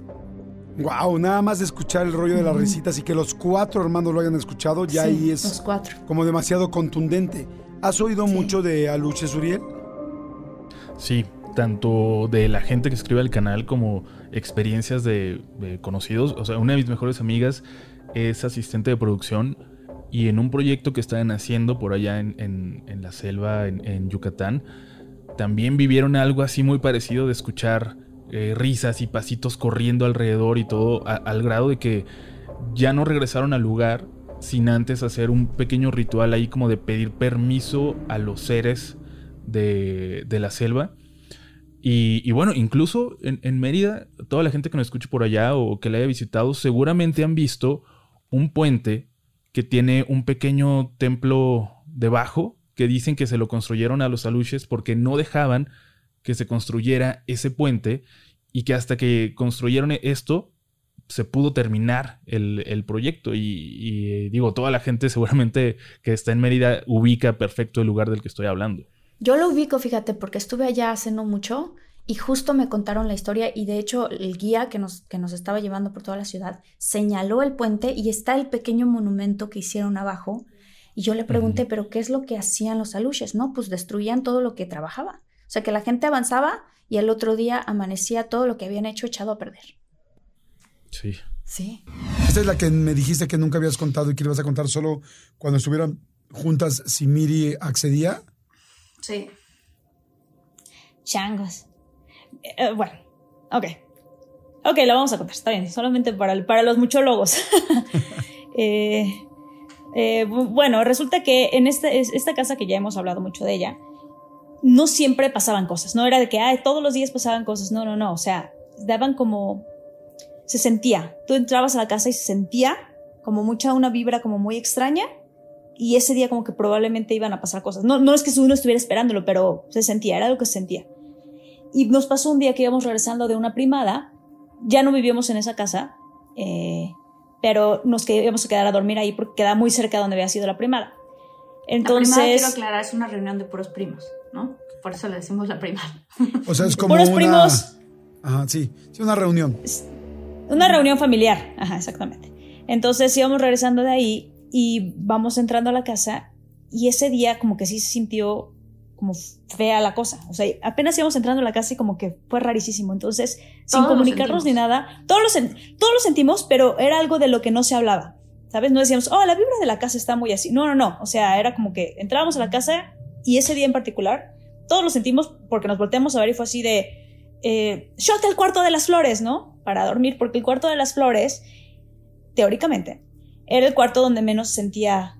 Wow, nada más de escuchar el rollo de las risitas y que los cuatro hermanos lo hayan escuchado, ya ahí es los cuatro. como demasiado contundente. ¿Has oído mucho de Aluche Suriel? Sí, tanto de la gente que escribe al canal como experiencias de, conocidos. O sea, una de mis mejores amigas es asistente de producción y en un proyecto que estaban haciendo por allá en, la selva, en, Yucatán, también vivieron algo así muy parecido de escuchar eh, risas y pasitos corriendo alrededor y todo, al grado de que ya no regresaron al lugar sin antes hacer un pequeño ritual ahí como de pedir permiso a los seres de, la selva. Y, bueno, incluso en, en, Mérida, toda la gente que nos escuche por allá o que la haya visitado, seguramente han visto un puente que tiene un pequeño templo debajo que dicen que se lo construyeron a los aluches porque no dejaban que se construyera ese puente y que hasta que construyeron esto se pudo terminar el, proyecto y, eh, digo, toda la gente seguramente que está en Mérida ubica perfecto el lugar del que estoy hablando. Yo lo ubico, fíjate, porque estuve allá hace no mucho y justo me contaron la historia y de hecho el guía que nos, que nos estaba llevando por toda la ciudad señaló el puente y está el pequeño monumento que hicieron abajo. Y yo le pregunté, ¿pero qué es lo que hacían los aluches? No, pues destruían todo lo que trabajaba. O sea, que la gente avanzaba y el otro día amanecía todo lo que habían hecho echado a perder. Sí. Sí. Esta es la que me dijiste que nunca habías contado y que le vas a contar solo cuando estuvieran juntas si Miri accedía. Sí. Changos. Eh, bueno, ok. Ok, lo vamos a contar, está bien, solamente para, para los muchólogos. eh, eh, bueno, resulta que en esta, esta casa que ya hemos hablado mucho de ella, no siempre pasaban cosas, no era de que Ay, todos los días pasaban cosas, no, no, no, o sea, daban como, se sentía, tú entrabas a la casa y se sentía como mucha una vibra como muy extraña y ese día como que probablemente iban a pasar cosas. No, no es que uno estuviera esperándolo, pero se sentía, era lo que se sentía. Y nos pasó un día que íbamos regresando de una primada, ya no vivíamos en esa casa, eh, pero nos íbamos a quedar a dormir ahí porque queda muy cerca de donde había sido la primada. Entonces, la primada, quiero aclarar, es una reunión de puros primos, ¿no? Por eso le decimos la primada. O sea, es como puros una... primos. Ajá, sí, sí, una reunión. Una reunión familiar, ajá, exactamente. Entonces íbamos regresando de ahí y vamos entrando a la casa y ese día como que sí se sintió como fea la cosa. O sea, apenas íbamos entrando a la casa y como que fue rarísimo. Entonces, sin Todos comunicarnos ni nada, todos lo, todos lo sentimos, pero era algo de lo que no se hablaba. ¿Sabes? No decíamos, oh, la vibra de la casa está muy así. No, no, no. O sea, era como que entrábamos a la casa y ese día en particular, todos lo sentimos porque nos volteamos a ver y fue así de, eh, shot el cuarto de las flores, ¿no? Para dormir, porque el cuarto de las flores, teóricamente, era el cuarto donde menos sentía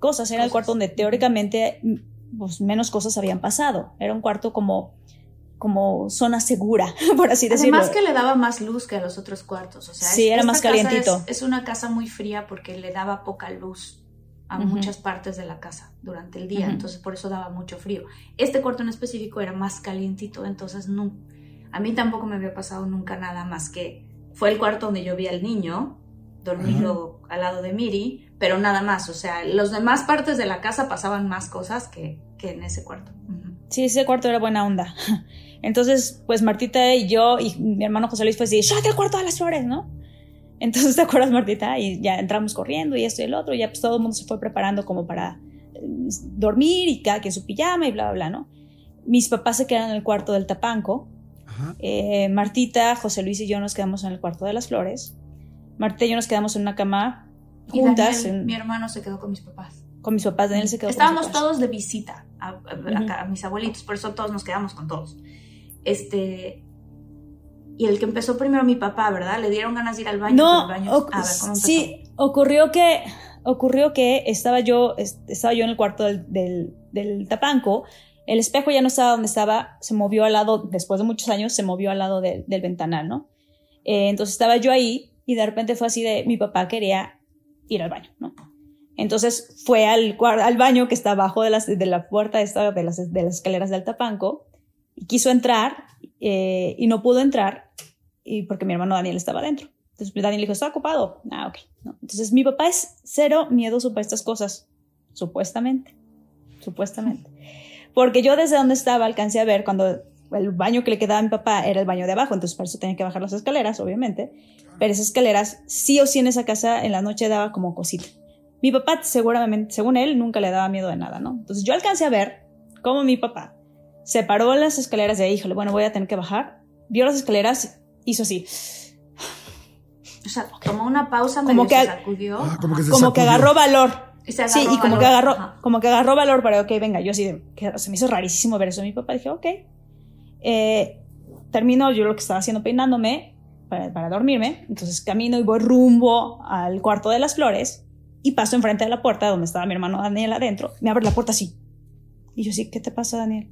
cosas, era el cuarto donde teóricamente pues, menos cosas habían pasado. Era un cuarto como, como zona segura, por así decirlo. Además que le daba más luz que a los otros cuartos. O sea, Sí, era más calientito. Es, es una casa muy fría porque le daba poca luz a muchas partes de la casa durante el día. Ujú. Entonces, por eso daba mucho frío. Este cuarto en específico era más calientito. Entonces, no, a mí tampoco me había pasado nunca nada más que fue el cuarto donde yo vi al niño dormido al lado de Miri, pero nada más. O sea, las demás partes de la casa pasaban más cosas que, que en ese cuarto. Sí, ese cuarto era buena onda. Entonces, pues Martita y yo y mi hermano José Luis fue así, shot el cuarto de las flores, ¿no? Entonces, ¿te acuerdas, Martita? Y ya entramos corriendo y esto y el otro, y ya pues todo el mundo se fue preparando como para eh, dormir y cada quien su pijama y bla, bla, bla, ¿no? Mis papás se quedaron en el cuarto del tapanco. Eh, Martita, José Luis y yo nos quedamos en el cuarto de las flores. Martita y yo nos quedamos en una cama Y juntas Daniel, en- mi hermano se quedó con mis papás. con mis papás. Daniel se quedó con mis Estábamos papás. todos de visita a, a- a- Ujú. a mis abuelitos, por eso todos nos quedamos con todos. Este. Y el que empezó primero mi papá, ¿verdad? Le dieron ganas de ir al baño. No, baño- a ver, ¿cómo sí, ocurrió que ocurrió que estaba yo est- estaba yo en el cuarto del, del, del tapanco. El espejo ya no estaba donde estaba, se movió al lado, después de muchos años, se movió al lado del- del ventanal, ¿no? Eh, entonces estaba yo ahí y de repente fue así de mi papá quería ir al baño, ¿no? Entonces fue al, al baño que está abajo de, las, de la puerta esta, de, las, de las escaleras del tapanco y quiso entrar eh, y no pudo entrar y porque mi hermano Daniel estaba adentro. Entonces Daniel dijo, está ocupado. Ah, ok. ¿no? Entonces mi papá es cero miedoso para estas cosas, supuestamente. Supuestamente. Porque yo desde donde estaba alcancé a ver cuando el baño que le quedaba a mi papá era el baño de abajo, entonces por eso tenía que bajar las escaleras, obviamente. Pero esas escaleras, sí o sí en esa casa, en la noche daba como cosita. Mi papá, seguramente, según él, nunca le daba miedo de nada, ¿no? Entonces yo alcancé a ver cómo mi papá se paró en las escaleras de híjole, bueno, voy a tener que bajar. Vio las escaleras, hizo así. O sea, tomó una pausa, Como que- se sacudió. Ah, como que se como que agarró valor. y se Sí, agarró y como valor. que agarró, Ajá. como que agarró valor para, ok, venga, yo así, de, que se me hizo rarísimo ver eso mi papá. Dije, ok. Eh, termino yo lo que estaba haciendo peinándome para, para dormirme. Entonces camino y voy rumbo al cuarto de las flores y paso enfrente de la puerta donde estaba mi hermano Daniel adentro. Me abre la puerta así. Y yo sí, ¿qué te pasa, Daniel?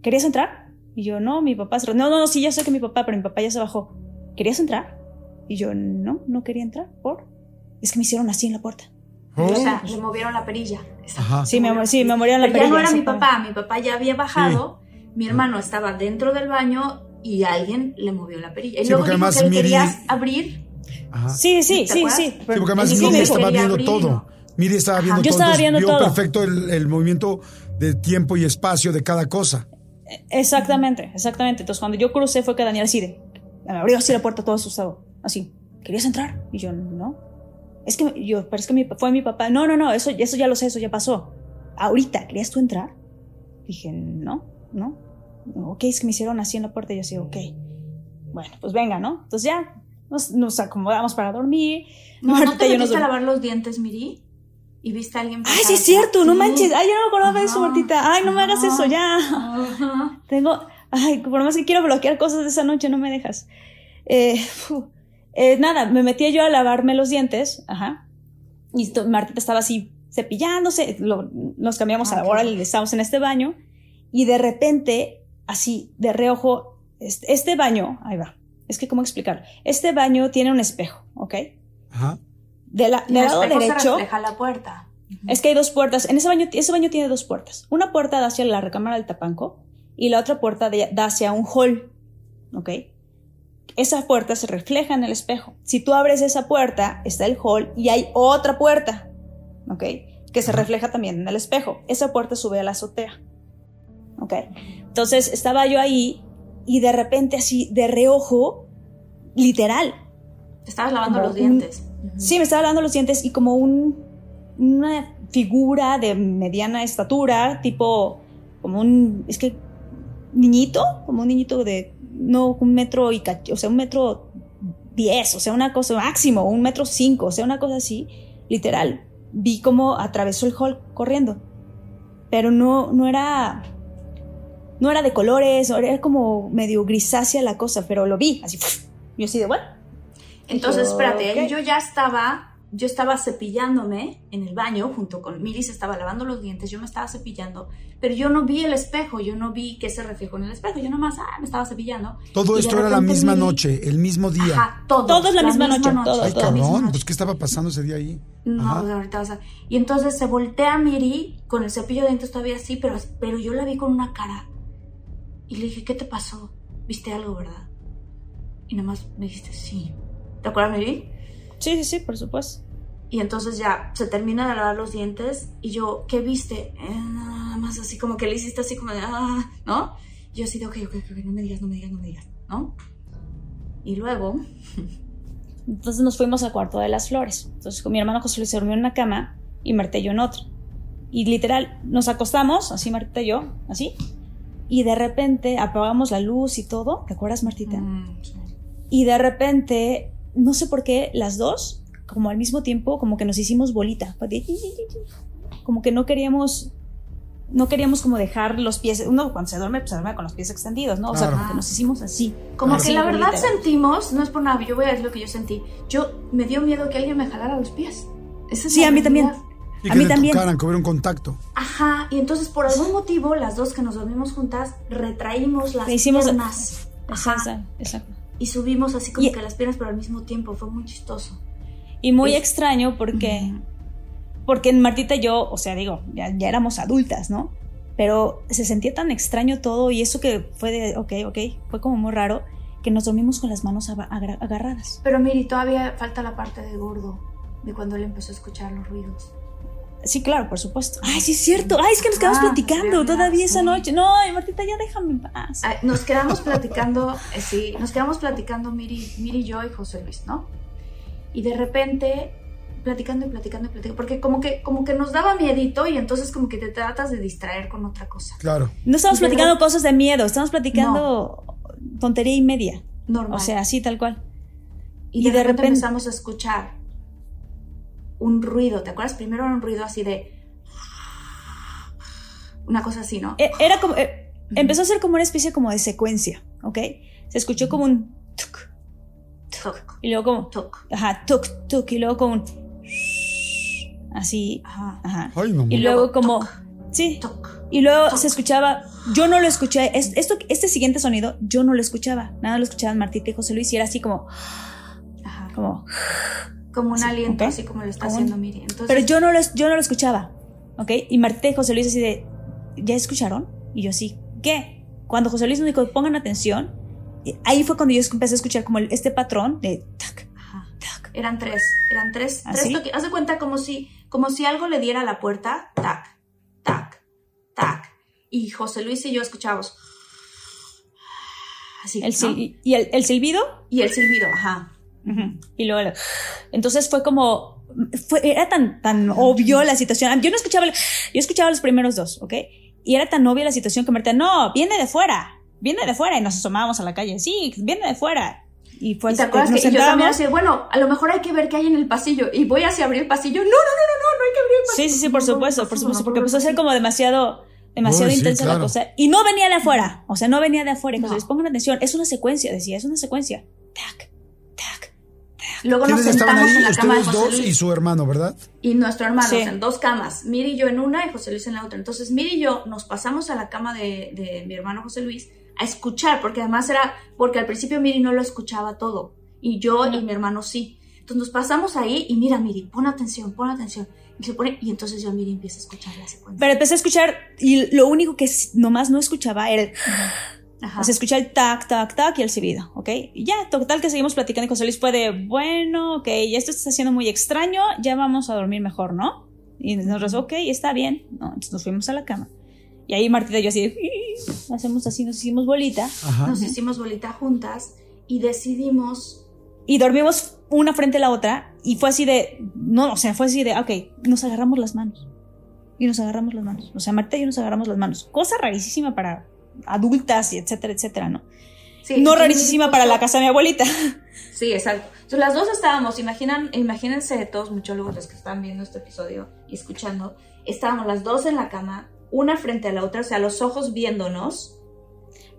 ¿Querías entrar? Y yo, no, mi papá se... No, no, no, sí, ya sé que mi papá, pero mi papá ya se bajó. ¿Querías entrar? Y yo, no, no quería entrar. ¿Por? Es que me hicieron así en la puerta. Oh, O sea, le movieron la perilla. Ajá. Sí, me, sí, me morían la Pero ya no perilla, era mi papá, mi papá ya había bajado, mi hermano estaba dentro del baño y alguien le movió la perilla. Y Sí, luego dijo además que Miri- quería abrir. Ajá. Sí, sí, ¿Te sí, acuerdas? sí. Sí, porque además Sí, Miri me estaba viendo abrir, todo. ¿no? Miri estaba viendo Yo todo. estaba entonces viendo vio todo. perfecto el, el movimiento de tiempo y espacio de cada cosa. Exactamente, exactamente. Entonces cuando yo crucé fue que Daniel así de, me abrió así la puerta todo asustado. Así, ¿querías entrar? Y yo, no. Es que yo, pero es que mi- fue mi papá. No, no, no, eso, eso ya lo sé, eso ya pasó. Ahorita, ¿querías tú entrar? Dije, no, no. Ok, es que me hicieron así en la puerta y yo así, ok. Bueno, pues venga, ¿no? Entonces ya nos, nos acomodamos para dormir. No, ¿no te metiste a lavar los dientes, Miri? ¿Y viste a alguien Ay, pasar sí es cierto, no manches. Ay, yo no me acordaba de eso. Martita. Ay, no me hagas eso, ya. Ajá. Tengo. Ay, por más que quiero bloquear cosas de esa noche, no me dejas. Eh. Eh, nada, me metía yo a lavarme los dientes. Ajá. Y Martita estaba así cepillándose. lo- nos cambiamos Ah, a la hora qué y estábamos en este baño. Y de repente, así, de reojo, este, este baño. Ahí va. Es que, ¿cómo explicar? Este baño tiene un espejo, ¿ok? Ajá. De la, del el lado se derecho. refleja la puerta. Es que hay dos puertas. En ese baño, ese baño tiene dos puertas. Una puerta da hacia la recámara del tapanco y la otra puerta de- da hacia un hall. ¿Ok? Esa puerta se refleja en el espejo. Si tú abres esa puerta, está el hall y hay otra puerta. ¿Ok? Que se refleja también en el espejo. Esa puerta sube a la azotea. ¿Ok? Entonces estaba yo ahí y de repente así, de reojo, literal, Te estabas lavando los Sí, me estaba lavando los dientes y como un, una figura de mediana estatura, tipo, como un, es que, niñito, como un niñito de, no, un metro y o sea, un metro diez, o sea, una cosa máximo, un metro cinco, o sea, una cosa así, literal. Vi como atravesó el hall corriendo, pero no, no era, no era de colores, era como medio grisácea la cosa, pero lo vi, así, yo así de, bueno. Entonces, espérate, yo ya estaba, yo estaba cepillándome en el baño junto con Miri, se estaba lavando los dientes, yo me estaba cepillando, pero yo no vi el espejo, yo no vi que se reflejó en el espejo, yo nomás, ah, me estaba cepillando. Todo esto era la misma Miri- noche, el mismo día. Ajá, todo. Todo es la misma noche, todo, Ay, todo. la misma cabrón, noche. pues ¿qué estaba pasando ese día ahí? No, Ajá. pues ahorita vas a... Y entonces se voltea a Miri con el cepillo de dientes todavía así, pero, pero yo la vi con una cara. Y le dije, ¿qué te pasó? ¿Viste algo, verdad? Y nada más me dijiste, sí. ¿Te acuerdas, Miri? Sí, sí, sí, por supuesto. Y entonces ya se termina de lavar los dientes y yo, ¿qué viste? Eh, nada más así como que le hiciste así como de, ah, ¿no? Y yo así de, ok, ok, ok, no me digas, no me digas, no me digas, ¿no? Y luego, Entonces nos fuimos al cuarto de las flores. Entonces con mi hermano José Luis se durmió en una cama y Marta y yo en otra. Y literal, nos acostamos, así Martita y yo, así. Y de repente apagamos la luz y todo. ¿Te acuerdas, Martita? mm, sí. Y de repente, no sé por qué, las dos, como al mismo tiempo, como que nos hicimos bolita. Como que no queríamos, no queríamos como dejar los pies, uno cuando se duerme, pues se duerme con los pies extendidos, ¿no? O sea, como que nos hicimos así. como Así, que la verdad sentimos, no es por nada, yo voy a decir lo que yo sentí. Yo me dio miedo que alguien me jalara los pies. Esa es Sí, a mí también. A mí te también. tocaran, que hubiera un contacto. Ajá, y entonces por algún motivo las dos que nos dormimos juntas retraímos las Hicimos- piernas. Ajá, Exacto, exacto. Y subimos así como Y- que las piernas pero al mismo tiempo, fue muy chistoso. Y muy Es- extraño porque, porque Martita y yo, o sea, digo, ya, ya éramos adultas, ¿no? Pero se sentía tan extraño todo y eso que fue de, ok, ok, fue como muy raro que nos dormimos con las manos agarradas. Pero miri, todavía falta la parte de gordo, de cuando él empezó a escuchar los ruidos. Sí, claro, por supuesto. Ay, sí es cierto. Ay, es que nos quedamos Ah, platicando verdad, todavía esa noche. No, ay, Martita, ya déjame en paz. Ay, nos quedamos platicando, eh, sí, nos quedamos platicando Miri, Miri, yo y José Luis, ¿no? Y de repente, platicando y platicando y platicando, porque como que, como que nos daba miedito y entonces como que te tratas de distraer con otra cosa. Claro. No estamos platicando cosas de miedo, estamos platicando tontería y media. Normal. O sea, así tal cual. y de, repente, empezamos a escuchar un ruido, ¿te acuerdas? Primero era un ruido así de... Una cosa así, ¿no? Eh, Era como. eh, empezó a ser como una especie como de secuencia, ¿ok? Se escuchó como un. Tuk, Toc, y luego como. toc. Ajá, tuk, tuk, y luego como un. Así. Ajá. Ajá. Ay, no. Y luego como. Sí. Y luego se escuchaba. Yo no lo escuché. es- Esto, este siguiente sonido, yo no lo escuchaba. Nada lo escuchaban Martita y José Luis y era así como. Ajá. como Como un Sí, aliento, ok. así como lo está Como un- haciendo Miri. Entonces, Pero yo no lo, yo no lo escuchaba, ¿ok? Y Martita y José Luis así de, ¿ya escucharon? Y yo sí, ¿qué? Cuando José Luis me dijo, pongan atención, ahí fue cuando yo empecé a escuchar como este patrón de tac, tac. Eran tres, eran tres, ¿Ah, tres. Haz de cuenta como si, como si algo le diera a la puerta, tac, tac, tac. Y José Luis y yo escuchábamos. Así, El ¿no? y el, el silbido, Y el silbido, ajá. Y luego entonces fue como, fue, era tan, tan obvio la situación. Yo no escuchaba, yo escuchaba los primeros dos, ¿ok? Y era tan obvia la situación que Marta, no, viene de fuera, viene de fuera. Y nos asomábamos a la calle, sí, viene de fuera. Y fue ¿Y te acuerdas nos que y yo también así, bueno, a lo mejor hay que ver qué hay en el pasillo. Y voy hacia abrir el pasillo. No, no, no, no, no, no hay que abrir el pasillo. Sí, sí, sí, por No, no, supuesto, no, por no, supuesto, no, porque no, empezó a ser sí. como demasiado, demasiado Uy, sí, intensa la claro. cosa. Y no venía de afuera, o sea, no venía de afuera. Y No. Pongan atención, es una secuencia, decía, es una secuencia. Tac. Luego nos ¿Quiénes estaban sentamos ahí? en la cama de José dos Luis. y su hermano, ¿verdad? Y nuestro hermano Sí. en dos camas, Miri y yo en una y José Luis en la otra. Entonces Miri y yo nos pasamos a la cama de, de mi hermano José Luis a escuchar, porque además era, porque al principio Miri no lo escuchaba todo, y yo y mi hermano sí. Entonces nos pasamos ahí y mira Miri, pon atención, pon atención. Y se pone, y entonces yo Miri empieza a escuchar la secuencia. Pero empecé a escuchar y lo único que nomás no escuchaba era el... Ajá. O sea, escuchaba el tac, tac, tac y el silbido, ¿ok? Y ya, total que seguimos platicando y José Luis fue de, bueno, ok, ya esto está haciendo muy extraño, ya vamos a dormir mejor, ¿no? Y nosotros, ok, está bien. No, entonces nos fuimos a la cama. Y ahí Martita y yo así de, hacemos así, nos hicimos bolita. Ajá. Nos hicimos bolita juntas y decidimos Y dormimos una frente a la otra y fue así de, no, o sea, fue así de, ok, nos agarramos las manos. Y nos agarramos las manos. O sea, Marta y yo nos agarramos las manos. Cosa rarísima para adultas y etcétera, etcétera, ¿no? Sí, no rarísima para la casa de mi abuelita. Sí, exacto. Entonces las dos estábamos, imaginan, imagínense todos muchólogos los que están viendo este episodio y escuchando, estábamos las dos en la cama, una frente a la otra, o sea, los ojos viéndonos,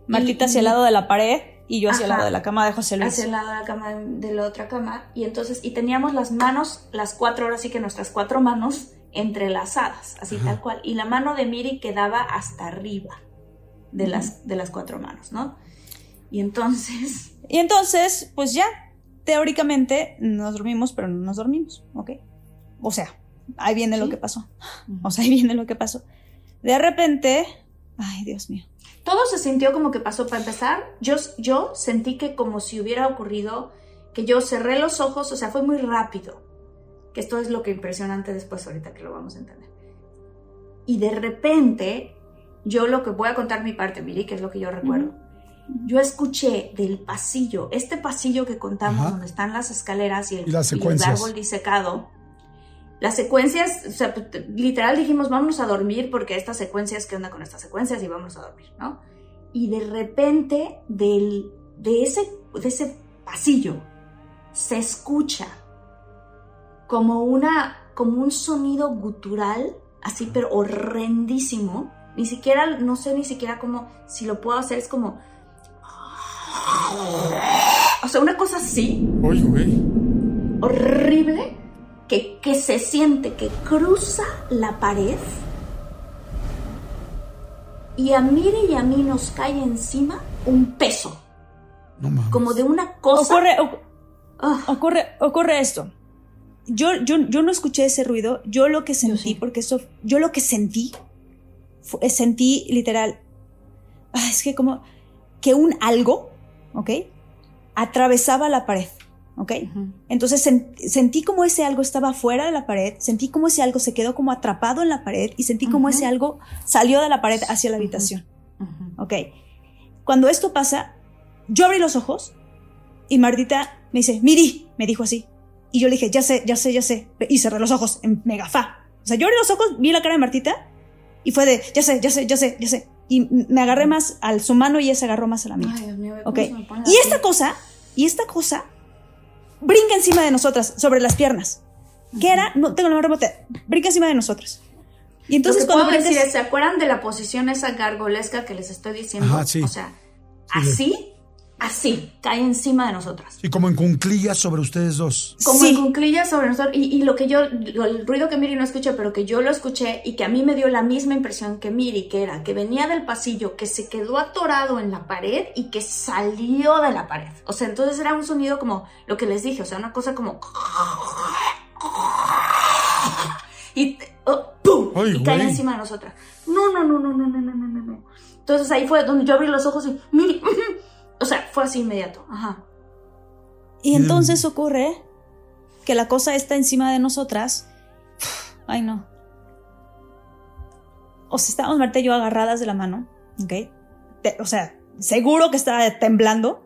Martita Y- hacia el lado de la pared y yo hacia el lado de la cama de José Luis. hacia el lado de la cama de, de la otra cama, y entonces, y teníamos las manos, las cuatro, ahora sí que nuestras cuatro manos entrelazadas, así tal cual, y la mano de Miri quedaba hasta arriba de las, de las cuatro manos, ¿no? Y entonces, Y entonces, pues ya, teóricamente nos dormimos, pero no nos dormimos, ¿ok? O sea, ahí viene lo Sí. que pasó. O sea, ahí viene lo que pasó. De repente, ay, Dios mío. todo se sintió como que pasó para empezar. Yo, yo sentí que como si hubiera ocurrido, que yo cerré los ojos, o sea, fue muy rápido. Que esto es lo que impresionante después, ahorita que lo vamos a entender. Y de repente, yo lo que voy a contar mi parte, Miri, que es lo que yo recuerdo. Yo escuché del pasillo, este pasillo que contamos, Ajá. donde están las escaleras y el, Y las y el secuencias. árbol disecado. Las secuencias, o sea, p- t- literal dijimos, vámonos a dormir porque estas secuencias, ¿qué onda con estas secuencias? Y vámonos a dormir, ¿no? Y de repente, del, de, ese, de ese pasillo, se escucha como, una, como un sonido gutural, así, pero horrendísimo. Ni siquiera, no sé ni siquiera cómo, si lo puedo hacer, es como... O sea, una cosa así, Oye, güey. horrible que, que se siente que cruza la pared y a Mire y a mí nos cae encima un peso, No mames. como de una cosa. Ocurre, oc- Ah, ocurre, ocurre esto. Yo, yo, yo no escuché ese ruido. Yo lo que sentí, sí. porque eso, yo lo que sentí, sentí literal, ah, es que como que un algo, ¿ok? Atravesaba la pared, ¿ok? Entonces sen- sentí como ese algo estaba fuera de la pared, sentí como ese algo se quedó como atrapado en la pared y sentí como Ujú. ese algo salió de la pared hacia la habitación. Ok. Cuando esto pasa, yo abrí los ojos y Martita me dice, Miri, me dijo así. Y yo le dije, ya sé, ya sé, ya sé. Y cerré los ojos en megafa. O sea, yo abrí los ojos, vi la cara de Martita y fue de, ya sé, ya sé, ya sé, ya sé. Y me agarré más al su mano y ella se agarró más a la mía. Ay, Dios mío, ¿cómo Ok. se me pone Y esta cosa, y esta cosa, brinca encima de nosotras, sobre las piernas. ¿Qué era? No tengo la remota. Brinca encima de nosotras. Y entonces Lo que cuando puedo decir brincas- es, ¿se acuerdan de la posición esa gargolesca que les estoy diciendo? Ajá, sí. O sea, sí. así, así, cae encima de nosotras. Y como en cunclillas sobre ustedes dos. Como Sí. en cunclillas sobre nosotros. Y, y lo que yo, lo- el ruido que Miri no escucha, pero que yo lo escuché y que a mí me dio la misma impresión que Miri, que era que venía del pasillo, que se quedó atorado en la pared y que salió de la pared. O sea, entonces era un sonido como lo que les dije, o sea, una cosa como. Y, oh, ¡pum! Ay, y cae güey. encima de nosotras. No, no, no, no, no, no, no, no, no, no. Entonces ahí fue donde yo abrí los ojos y. Miri, o sea, fue así inmediato. Ajá. Y entonces ocurre que la cosa está encima de nosotras. Ay, no. O sea, estábamos Marta y yo agarradas de la mano, ¿ok? Te- o sea, seguro que estaba temblando.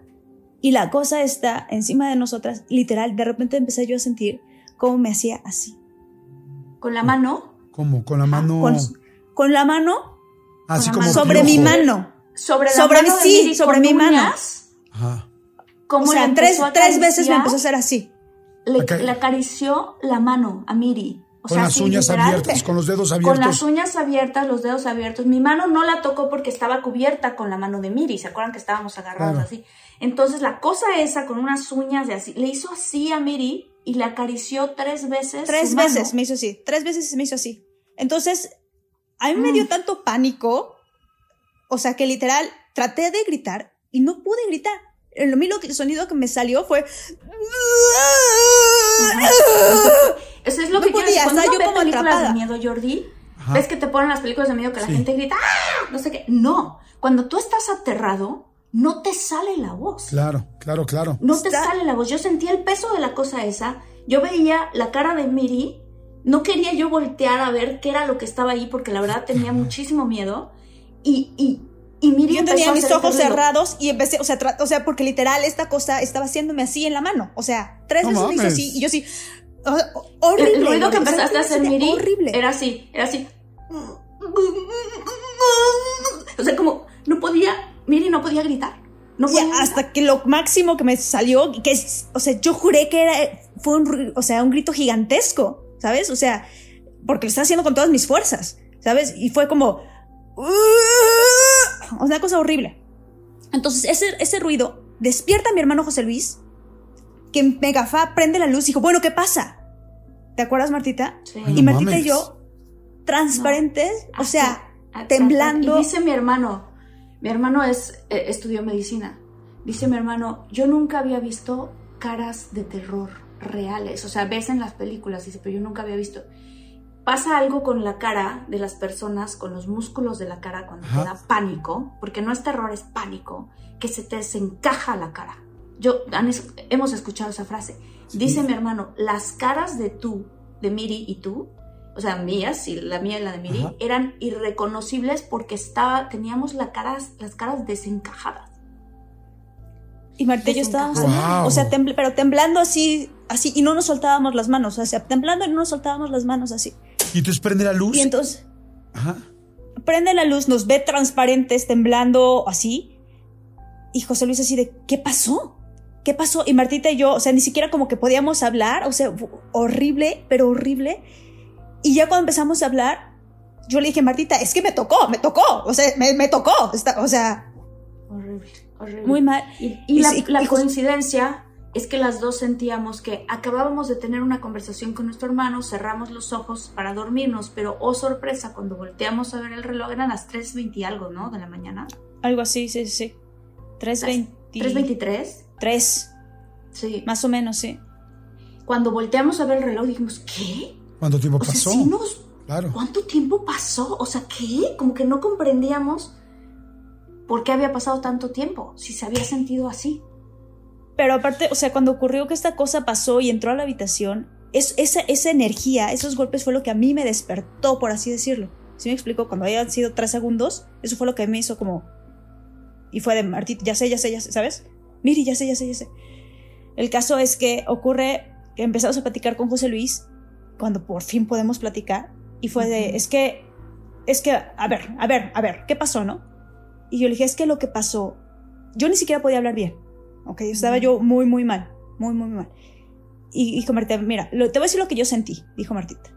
Y la cosa está encima de nosotras. Literal, de repente empecé yo a sentir cómo me hacía así. Con la mano. ¿Cómo? Con la mano. Con, con la mano Así la como mano. sobre mi mano. Sobre la Sobre mano mi- de sí, Miri sobre con mi mano. Ajá. cómo O sea, tres, tres veces me empezó a hacer así. Le, acarició la mano a Miri. O Con sea, las uñas literal, abiertas, con los dedos abiertos. Con las uñas abiertas, los dedos abiertos. Mi mano no la tocó porque estaba cubierta con la mano de Miri. ¿Se acuerdan que estábamos agarrados Claro. así? Entonces la cosa esa con unas uñas de así, le hizo así a Miri y le acarició tres veces. Tres su mano. veces me hizo así. Tres veces me hizo así. Entonces, a mí me dio tanto pánico. O sea, que literal, traté de gritar y no pude gritar. El, lo el sonido que me salió fue. Eso es lo No que podía. Cuando yo como películas atrapada. de miedo, Jordi, Ajá. ves que te ponen las películas de miedo que la Sí. gente grita, ¡ah! No sé qué. No. Cuando tú estás aterrado, no te sale la voz. Claro, claro, claro. No te Está- sale la voz. Yo sentía el peso de la cosa esa. Yo veía la cara de Miri. No quería yo voltear a ver qué era lo que estaba ahí porque la verdad tenía muchísimo miedo. Y, y, y Miri Yo tenía mis ojos este ruido. cerrados y empecé, o sea, tra- o sea, porque literal esta cosa estaba haciéndome así en la mano. O sea, tres No veces me hizo así y yo así. horrible. El, ruido que empezaste a hacer, Miri, Horrible. era así, era así. O sea, como no podía, Miri no podía gritar. No podía gritar. hasta que lo máximo que me salió, que es, o sea, yo juré que era, fue un, o sea, un grito gigantesco, ¿sabes? O sea, porque lo estaba haciendo con todas mis fuerzas, ¿sabes? Y fue como, una cosa horrible. Entonces, ese, ese ruido despierta a mi hermano José Luis, que me gafa, prende la luz y dijo, bueno, ¿qué pasa? ¿Te acuerdas, Martita? Sí. Y No Martita y yo, transparentes, o sea, temblando. Y dice mi hermano, mi hermano es, eh, estudió medicina. Dice mi hermano, yo nunca había visto caras de terror reales. O sea, ves en las películas, dice, pero yo nunca había visto. Pasa algo con la cara de las personas, con los músculos de la cara cuando Ajá. te da pánico, porque no es terror, es pánico, que se te desencaja la cara. Yo, han es- hemos escuchado esa frase. Dice mi hermano, las caras de tú, de Miri y tú, o sea, mías y la mía y la de Miri, Ajá. eran irreconocibles porque estaba, teníamos la caras, las caras desencajadas. Y Marta yo estábamos, Wow. o sea, tembl- pero temblando así, así, y no nos soltábamos las manos, o sea, temblando y no nos soltábamos las manos así. Y entonces prende la luz. Y entonces Ajá. prende la luz, nos ve transparentes, temblando así, y José Luis así de, ¿qué pasó? ¿Qué pasó? Y Martita y yo, o sea, ni siquiera como que podíamos hablar, o sea, horrible, pero horrible. Y ya cuando empezamos a hablar, yo le dije, Martita, es que me tocó, me tocó, o sea, me, me tocó, está- o sea, Horrible, horrible. muy mal. Y, y la, sí, la y José- coincidencia es que las dos sentíamos que acabábamos de tener una conversación con nuestro hermano, cerramos los ojos para dormirnos, pero oh sorpresa, cuando volteamos a ver el reloj eran las 3.20 y algo, ¿no? De la mañana. Algo así, sí, sí, sí. 3.20. 3.23. 3, Sí. más o menos, sí. Cuando volteamos a ver el reloj dijimos, ¿qué? ¿Cuánto tiempo O sea, pasó? sí nos... Claro. ¿Cuánto tiempo pasó? O sea, ¿qué? Como que no comprendíamos por qué había pasado tanto tiempo, si se había sentido así. Pero aparte, o sea, cuando ocurrió que esta cosa pasó y entró a la habitación, es, esa, esa energía, esos golpes fue lo que a mí me despertó, por así decirlo. ¿Sí me explico? Cuando hayan sido tres segundos, eso fue lo que me hizo como... Y fue de Martita, ya sé, ya sé, ya sé, ¿sabes? Miri, ya sé, ya sé, ya sé. El caso es que ocurre que empezamos a platicar con José Luis, cuando por fin podemos platicar, y fue de, es que, es que, a ver, a ver, a ver, ¿qué pasó, no? Y yo le dije, es que lo que pasó, yo ni siquiera podía hablar bien. Ok, estaba yo muy, muy mal, muy, muy mal. Y dijo Martita, mira, lo- te voy a decir lo que yo sentí, dijo Martita.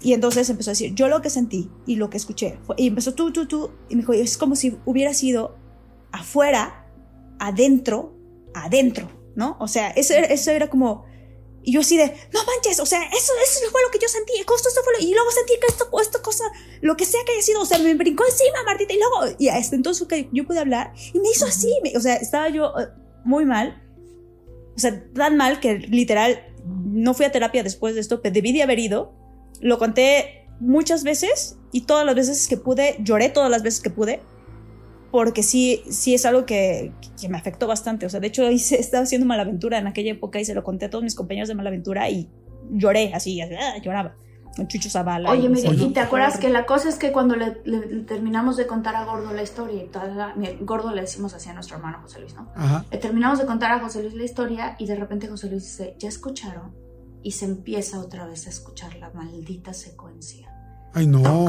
Y entonces empezó a decir, yo lo que sentí y lo que escuché. fue- y empezó tú, tú, tú. Y me dijo, es como si hubiera sido afuera, adentro, adentro, ¿no? O sea, eso, eso era como... Y yo así de, no manches, o sea, eso, eso fue lo que yo sentí, justo eso fue lo- y luego sentí que esto, esta cosa, lo que sea que haya sido, o sea, me brincó encima, Martita, y luego, y hasta entonces que yo pude hablar, y me hizo así, me- o sea, estaba yo eh, muy mal, o sea, tan mal que literal no fui a terapia después de esto, pero debí de haber ido, lo conté muchas veces, y todas las veces que pude, lloré todas las veces que pude, porque sí, sí es algo que, que me afectó bastante. O sea, de hecho, hice, estaba haciendo Malaventura en aquella época y se lo conté a todos mis compañeros de Malaventura y lloré así, ah, lloraba. Chucho Zavala. Oye, y- mire. ¿y te acuerdas que la cosa es que cuando le, le terminamos de contar a Gordo la historia, y toda la- mi- Gordo le decimos así a nuestro hermano José Luis, ¿no? Ajá. Le terminamos de contar a José Luis la historia y de repente José Luis dice, ¿ya escucharon? Y se empieza otra vez a escuchar la maldita secuencia. Ay, no.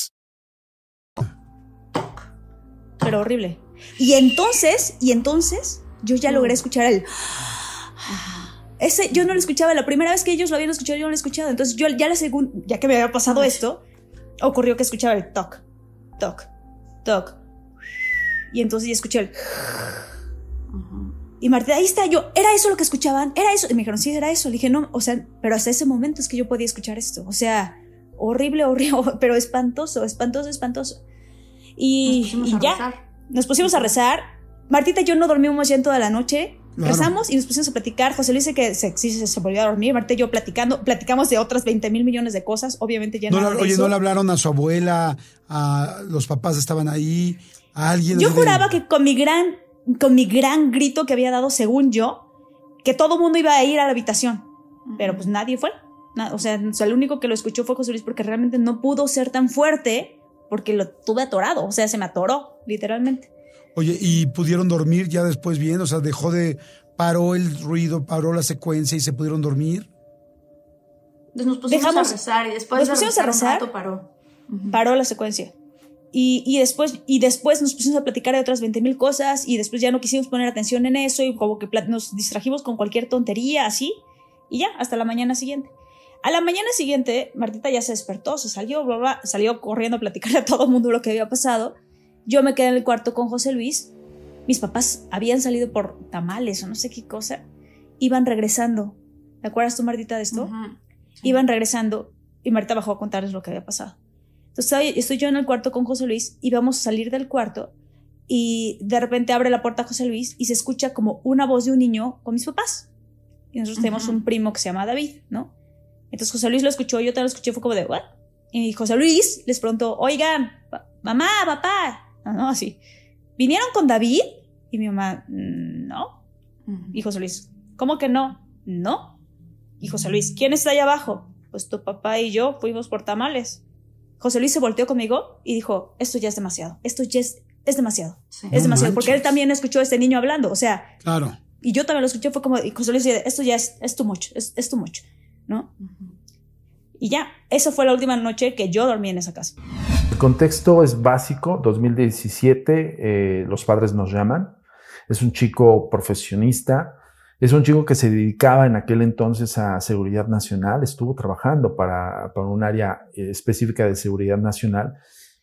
Pero horrible. Y entonces, y entonces, yo ya logré escuchar el... Ese, yo no lo escuchaba, la primera vez que ellos lo habían escuchado, yo no lo he escuchado. Entonces, yo ya la segunda, ya que me había pasado esto, ocurrió que escuchaba el toc, toc, toc. Y entonces ya escuché el... Y Marta, ahí está yo, ¿era eso lo que escuchaban? ¿Era eso? Y me dijeron, sí, era eso. Le dije, no, o sea, pero hasta ese momento es que yo podía escuchar esto. O sea, horrible, horrible, pero espantoso, espantoso, espantoso. Y, Nos pusimos y a ya, rezar. nos pusimos a rezar. Martita y yo no dormimos ya en toda la noche. Claro. Rezamos y nos pusimos a platicar. José Luis dice que se, sí, se, se volvió a dormir. Marta y yo platicando, platicamos de otras 20 mil millones de cosas. Obviamente ya No oye, eso. no le hablaron a su abuela, a los papás estaban ahí, a alguien. Yo juraba que con mi gran, con mi gran grito que había dado, según yo, que todo mundo iba a ir a la habitación. Pero pues nadie fue. O, sea, o sea, el único que lo escuchó fue José Luis porque realmente no pudo ser tan fuerte porque lo tuve atorado. O sea, se me atoró, literalmente. Oye, ¿y pudieron dormir ya después bien? O sea, dejó de... Paró el ruido, paró la secuencia y se pudieron dormir. Nos pusimos Dejamos- a rezar y después nos de pusimos a rezar paró. paró la secuencia. Y, y después, y después nos pusimos a platicar de otras 20 mil cosas y después ya no quisimos poner atención en eso y como que nos distrajimos con cualquier tontería así y ya, hasta la mañana siguiente. A la mañana siguiente, Martita ya se despertó, se salió, bla, bla, salió corriendo a platicarle a todo el mundo lo que había pasado. Yo me quedé en el cuarto con José Luis. Mis papás habían salido por tamales o no sé qué cosa. Iban regresando. ¿Te acuerdas tú, Martita, de esto? Iban regresando y Marta bajó a contarles lo que había pasado. Entonces estoy, yo en el cuarto con José Luis y vamos a salir del cuarto y de repente abre la puerta José Luis y se escucha como una voz de un niño con mis papás. Y nosotros tenemos un primo que se llama David, ¿no? Entonces José Luis lo escuchó, yo también lo escuché, fue como de, ¿what? Y José Luis les preguntó, oigan, pa- mamá, papá, no, no, así, ¿vinieron con David? Y mi mamá, "Mm, no. Y José Luis, ¿cómo que no? No. Y José Luis, ¿quién está allá abajo? Pues tu papá y yo fuimos por tamales. José Luis se volteó conmigo y dijo, esto ya es demasiado, esto ya es, es demasiado, Sí. es No demasiado, porque él también escuchó a este niño hablando, o sea, Claro. y yo también lo escuché, fue como, y José Luis dice, esto ya es, es too much, es, es too much, ¿no? Y ya, esa fue la última noche que yo dormí en esa casa. El contexto es básico, 2017, eh, los padres nos llaman, es un chico profesionista, es un chico que se dedicaba en aquel entonces a seguridad nacional, estuvo trabajando para, para un área eh, específica de seguridad nacional.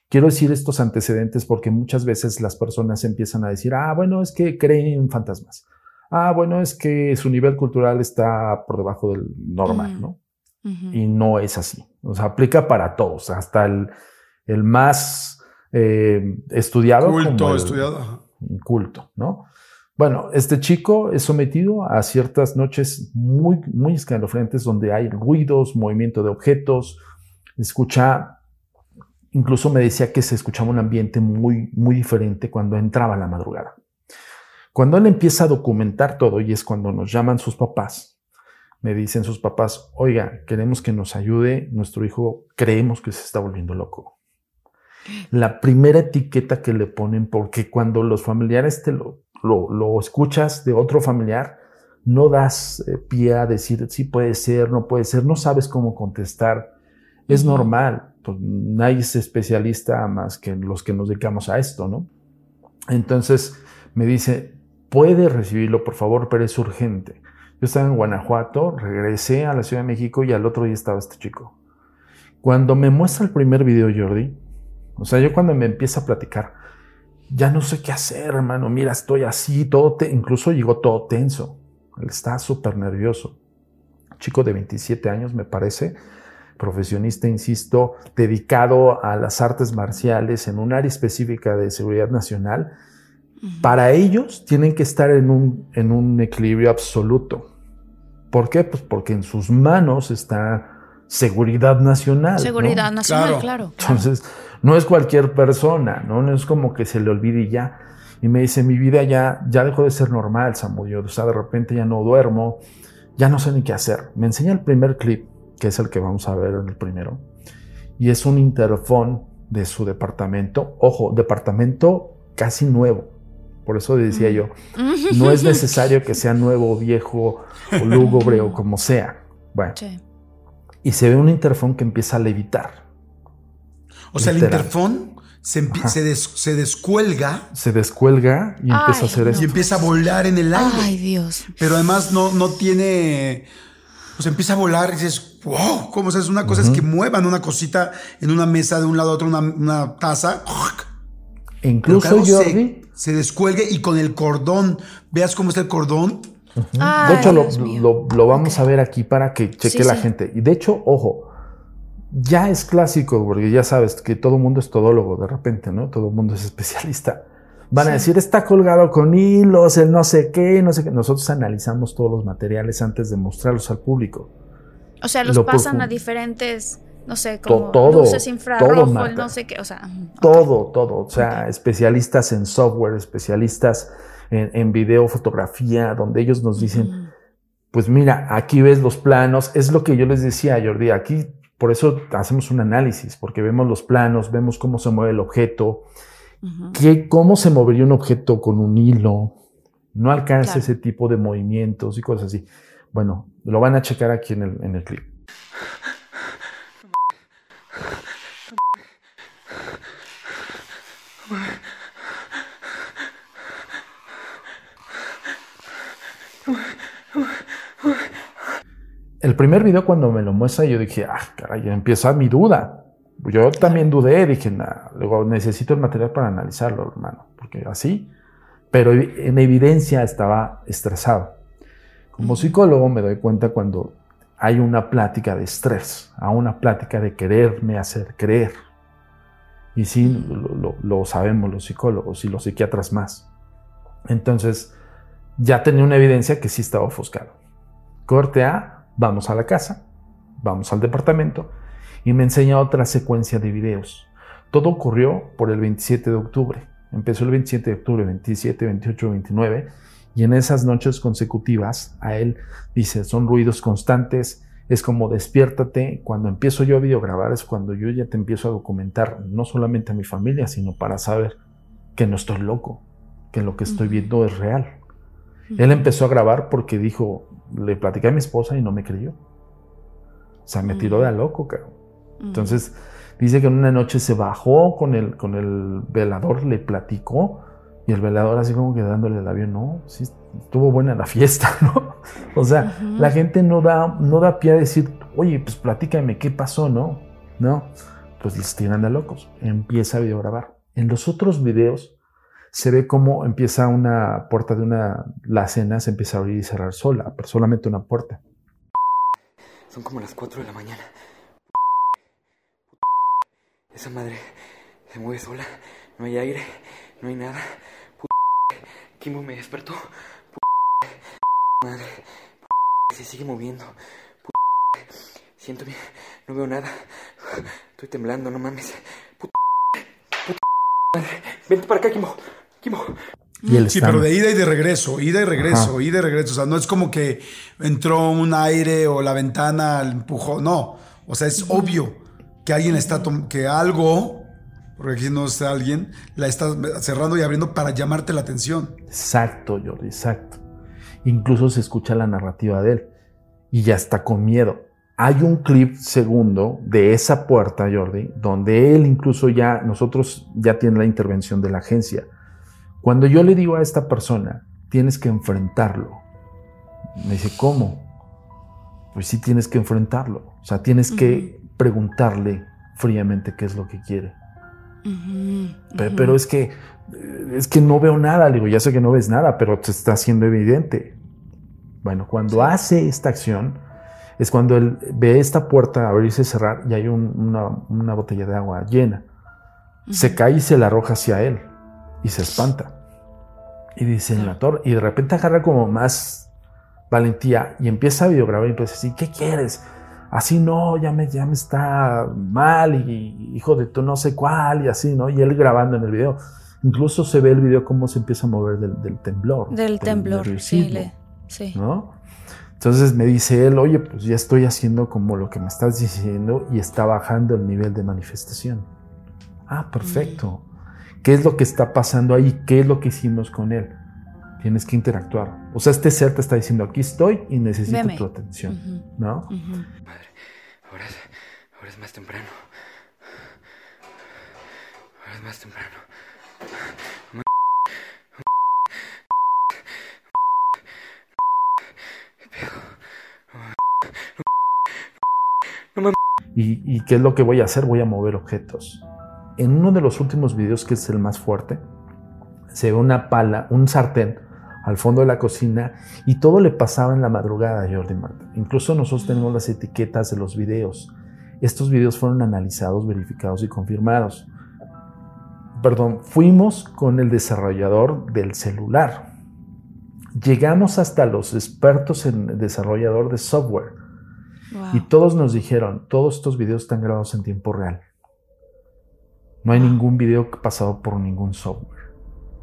Quiero decir estos antecedentes porque muchas veces las personas empiezan a decir, ah, bueno, es que creen en fantasmas. Ah, bueno, es que su nivel cultural está por debajo del normal, Mm. ¿no? Y no es así. O sea, aplica para todos, hasta el, el más eh, estudiado. como Culto, el- estudiado. Culto, ¿no? Bueno, este chico es sometido a ciertas noches muy, muy escalofriantes donde hay ruidos, movimiento de objetos, escucha, incluso me decía que se escuchaba un ambiente muy, muy diferente cuando entraba la madrugada. Cuando él empieza a documentar todo y es cuando nos llaman sus papás, me dicen sus papás, oiga, queremos que nos ayude, nuestro hijo creemos que se está volviendo loco. La primera etiqueta que le ponen, porque cuando los familiares te lo, lo, lo escuchas de otro familiar, no das eh, pie a decir sí puede ser, no puede ser, no sabes cómo contestar. Es normal, pues nadie es especialista más que los que nos dedicamos a esto, ¿no? Entonces me dice, puede recibirlo, por favor, pero es urgente. Yo estaba en Guanajuato, regresé a la Ciudad de México y al otro día estaba este chico. Cuando me muestra el primer video, Jordi, o sea, yo cuando me empieza a platicar, ya no sé qué hacer, hermano. Mira, estoy así, todo, te- incluso llegó todo tenso. Él está súper nervioso. Chico de 27 años, me parece, profesionista, insisto, dedicado a las artes marciales en un área específica de seguridad nacional. Para ellos tienen que estar en un, en un equilibrio absoluto. ¿Por qué? Pues porque en sus manos está seguridad nacional. ¿no? Seguridad nacional, Claro. claro. claro. Entonces, no es cualquier persona, ¿no? No es como que se le olvide y ya. Y me dice, mi vida ya, ya dejó de ser normal, Samudio. O sea, de repente ya no duermo, ya no sé ni qué hacer. Me enseña el primer clip, que es el que vamos a ver en el primero. Y es un interfón de su departamento. Ojo, departamento casi nuevo. Por eso decía yo, no es necesario que sea nuevo, viejo, o lúgubre o como sea. Bueno. Y se ve un interfón que empieza a levitar. O sea, el interfón se, se, descuelga. Se descuelga y empieza a hacer eso. Y empieza a volar en el aire. Ay, Dios. Pero además no, no tiene. Pues empieza a volar y dices, wow, ¿cómo es una cosa? Es que muevan una cosita en una mesa de un lado a otro, una, taza. Incluso Jordi. Se, descuelgue y con el cordón, veas cómo está el cordón. de hecho, lo, vamos a ver aquí para que cheque la gente. Y de hecho, ojo, ya es clásico, porque ya sabes que todo el mundo es todólogo de repente, ¿no? Todo el mundo es especialista. Van a decir, está colgado con hilos, el no sé qué, no sé qué. Nosotros analizamos todos los materiales antes de mostrarlos al público. O sea, los pasan a diferentes, no sé, como todo, luces infrarrojos, no sé qué, o sea. Todo, todo. O sea, especialistas en software, especialistas en, en video, fotografía, donde ellos nos dicen, pues mira, aquí ves los planos. Es lo que yo les decía, Jordi, aquí por eso hacemos un análisis, porque vemos los planos, vemos cómo se mueve el objeto, cómo se movería un objeto con un hilo. No alcanza ese tipo de movimientos y cosas así. Bueno, lo van a checar aquí en el, en el clip. El primer video cuando me lo muestra, yo dije, ah, caray, empieza mi duda. Yo también dudé, dije, nah, luego necesito el material para analizarlo, hermano, porque así, pero en evidencia estaba estresado. Como psicólogo me doy cuenta cuando hay una plática de estrés, a una plática de quererme hacer creer. Y sí, lo, sabemos los psicólogos y los psiquiatras más. Entonces, ya tenía una evidencia que sí estaba ofuscado. Corte A, Vamos a la casa, vamos al departamento y me enseña otra secuencia de videos. Todo ocurrió por el 27 de octubre. Empezó el 27 de octubre, 27, 28, 29 y en esas noches consecutivas a él dice, son ruidos constantes, es como despiértate. Cuando empiezo yo a videograbar es cuando yo ya te empiezo a documentar, no solamente a mi familia, sino para saber que no estoy loco, que lo que estoy viendo es real. Él empezó a grabar porque dijo, le platicé a mi esposa y no me creyó. O sea, me tiró de a loco, cabrón. Entonces, dice que en una noche se bajó con el, con el velador, le platicó, y el velador así como que dándole el avión, no, sí, estuvo buena la fiesta, ¿no? O sea, la gente no da, no da pie a decir, oye, pues platícame qué pasó, ¿no? No, pues les tiran de locos. Empieza a videograbar. En los otros videos se ve cómo empieza una puerta de una la cena se empieza a abrir y cerrar sola, pero solamente una puerta. Son como las 4 de la mañana. Esa madre se mueve sola, no hay aire, no hay nada. Kimbo me despertó. Madre, se sigue moviendo. Siento bien, no veo nada. Estoy temblando, no mames. Madre, vente para acá, Kimbo sí, pero de ida y de regreso, ida y regreso, ida y regreso. O sea, no es como que entró un aire o la ventana empujó. No. O sea, es obvio que alguien está, que algo, porque aquí no es alguien, la está cerrando y abriendo para llamarte la atención. Exacto, Jordi, exacto. Incluso se escucha la narrativa de él y ya está con miedo. Hay un clip segundo de esa puerta, Jordi, donde él incluso ya, nosotros ya tiene la intervención de la agencia cuando yo le digo a esta persona, tienes que enfrentarlo, me dice, ¿cómo? Pues sí tienes que enfrentarlo. O sea, tienes que preguntarle fríamente qué es lo que quiere. Pero, es que es que no veo nada. Le digo, ya sé que no ves nada, pero te está haciendo evidente. Bueno, cuando hace esta acción, es cuando él ve esta puerta abrirse y cerrar y hay una, botella de agua llena. Se cae y se la arroja hacia él y se espanta. Y dice el actor, y de repente agarra como más valentía y empieza a videograbar y empieza a decir, ¿qué quieres? Así no, ya me, ya me está mal y hijo de tú no sé cuál y así, ¿no? Y él grabando en el video. Incluso se ve el video cómo se empieza a mover del, temblor. Del, temblor, sí, sí. ¿No? Entonces me dice él, oye, pues ya estoy haciendo como lo que me estás diciendo y está bajando el nivel de manifestación. Ah, perfecto. ¿Qué es lo que está pasando ahí? ¿Qué es lo que hicimos con él? Tienes que interactuar. O sea, este ser te está diciendo, aquí estoy y necesito tu atención. ¿No? Madre, ahora ahora es más temprano. Ahora es más temprano. ¿Y, qué es lo que voy a hacer? Voy a mover objetos. En uno de los últimos videos, que es el más fuerte, se ve una pala, un sartén al fondo de la cocina y todo le pasaba en la madrugada a Jordi Marta. Incluso nosotros tenemos las etiquetas de los videos. Estos videos fueron analizados, verificados y confirmados. Perdón, fuimos con el desarrollador del celular. Llegamos hasta los expertos en desarrollador de software y todos nos dijeron, todos estos videos están grabados en tiempo real. No hay ningún video pasado por ningún software.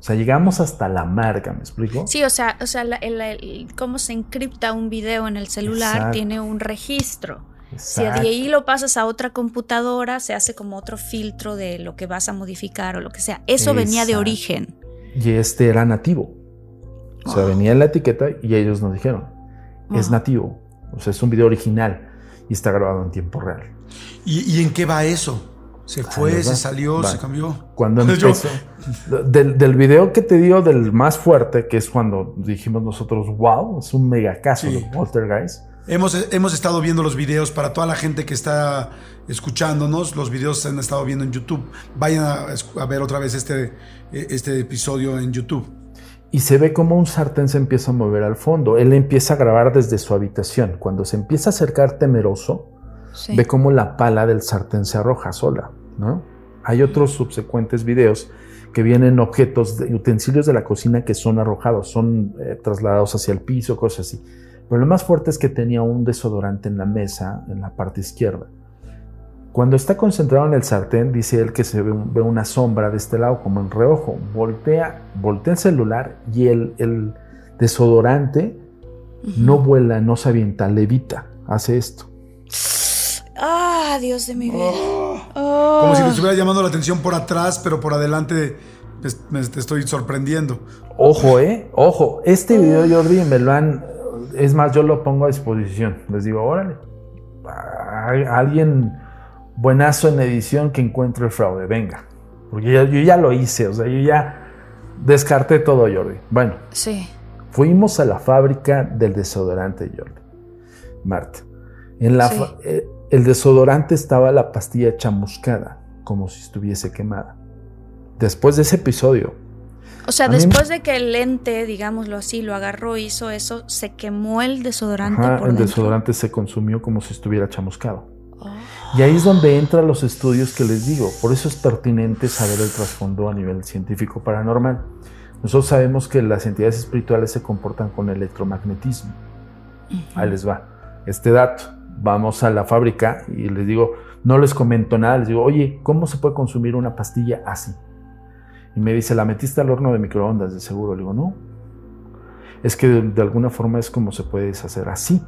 O sea, llegamos hasta la marca, ¿me explico? Sí, o sea, o sea cómo se encripta un video en el celular tiene un registro. Si de ahí lo pasas a otra computadora, se hace como otro filtro de lo que vas a modificar o lo que sea. Eso venía de origen. Y este era nativo. O sea, venía en la etiqueta y ellos nos dijeron, es nativo. O sea, es un video original y está grabado en tiempo real. ¿Y, en qué va eso? ¿Se fue, se salió, se cambió? Cuando empezó. del, del, video que te dio del más fuerte, que es cuando dijimos nosotros, wow, es un mega caso de Walter Guys. Hemos, hemos estado viendo los videos para toda la gente que está escuchándonos. Los videos se han estado viendo en YouTube. Vayan a, a ver otra vez este, este episodio en YouTube y se ve como un sartén se empieza a mover al fondo. Él empieza a grabar desde su habitación. Cuando se empieza a acercar temeroso, ve como la pala del sartén se arroja sola. ¿no? Hay otros subsecuentes videos que vienen objetos, de, utensilios de la cocina que son arrojados, son eh, trasladados hacia el piso, cosas así. Pero lo más fuerte es que tenía un desodorante en la mesa, en la parte izquierda. Cuando está concentrado en el sartén, dice él que se ve, una sombra de este lado, como en reojo. Voltea, voltea el celular y el, desodorante no vuela, no se avienta, levita, hace esto. Ah, Dios de mi vida. Oh. Como si le estuviera llamando la atención por atrás, pero por adelante me, te estoy sorprendiendo. Ojo, eh, ojo. Este video, Jordi, me lo han. Es más, yo lo pongo a disposición. Les digo, órale. Alguien buenazo en edición que encuentre el fraude, venga. Porque yo, ya lo hice, o sea, yo ya descarté todo, Jordi. Bueno, sí. fuimos a la fábrica del desodorante, Jordi. Marta. En la eh, el desodorante estaba la pastilla chamuscada, como si estuviese quemada. Después de ese episodio. O sea, después de que el lente, digámoslo así, lo agarró, hizo eso, se quemó el desodorante. el desodorante se consumió como si estuviera chamuscado. Y ahí es donde entran los estudios que les digo. Por eso es pertinente saber el trasfondo a nivel científico paranormal. Nosotros sabemos que las entidades espirituales se comportan con electromagnetismo. Ahí les va. Este dato. Vamos a la fábrica y les digo, no les comento nada. Les digo, oye, ¿cómo se puede consumir una pastilla así? Y me dice, ¿la metiste al horno de microondas de seguro? Le digo, no. Es que de, alguna forma es como se puede deshacer así.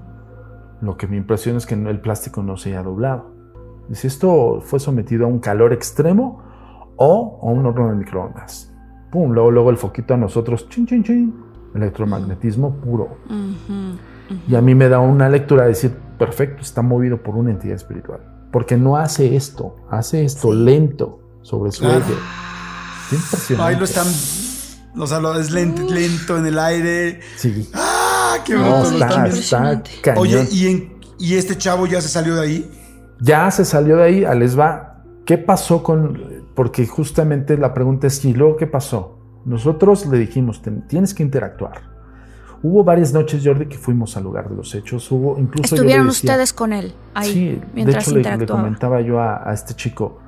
Lo que me impresiona es que el plástico no se haya doblado. Si esto fue sometido a un calor extremo o a un horno de microondas. Pum, luego, luego el foquito a nosotros, chin, chin, chin, electromagnetismo puro. Y a mí me da una lectura de decir, perfecto, está movido por una entidad espiritual. Porque no hace esto, hace esto lento sobre su eje. Ahí lo están, o sea, es lento, lento en el aire. Sí. ¡Ah! ¡Qué bonito! está, Oye, ¿y, ¿y este chavo ya se salió de ahí? Ya se salió de ahí, a les va. ¿Qué pasó con.? Porque justamente la pregunta es: ¿y luego qué pasó? Nosotros le dijimos: tienes que interactuar. Hubo varias noches, Jordi, que fuimos al lugar de los hechos. Hubo incluso. Estuvieron ustedes con él ahí. Sí, mientras de hecho le, comentaba yo a, este chico: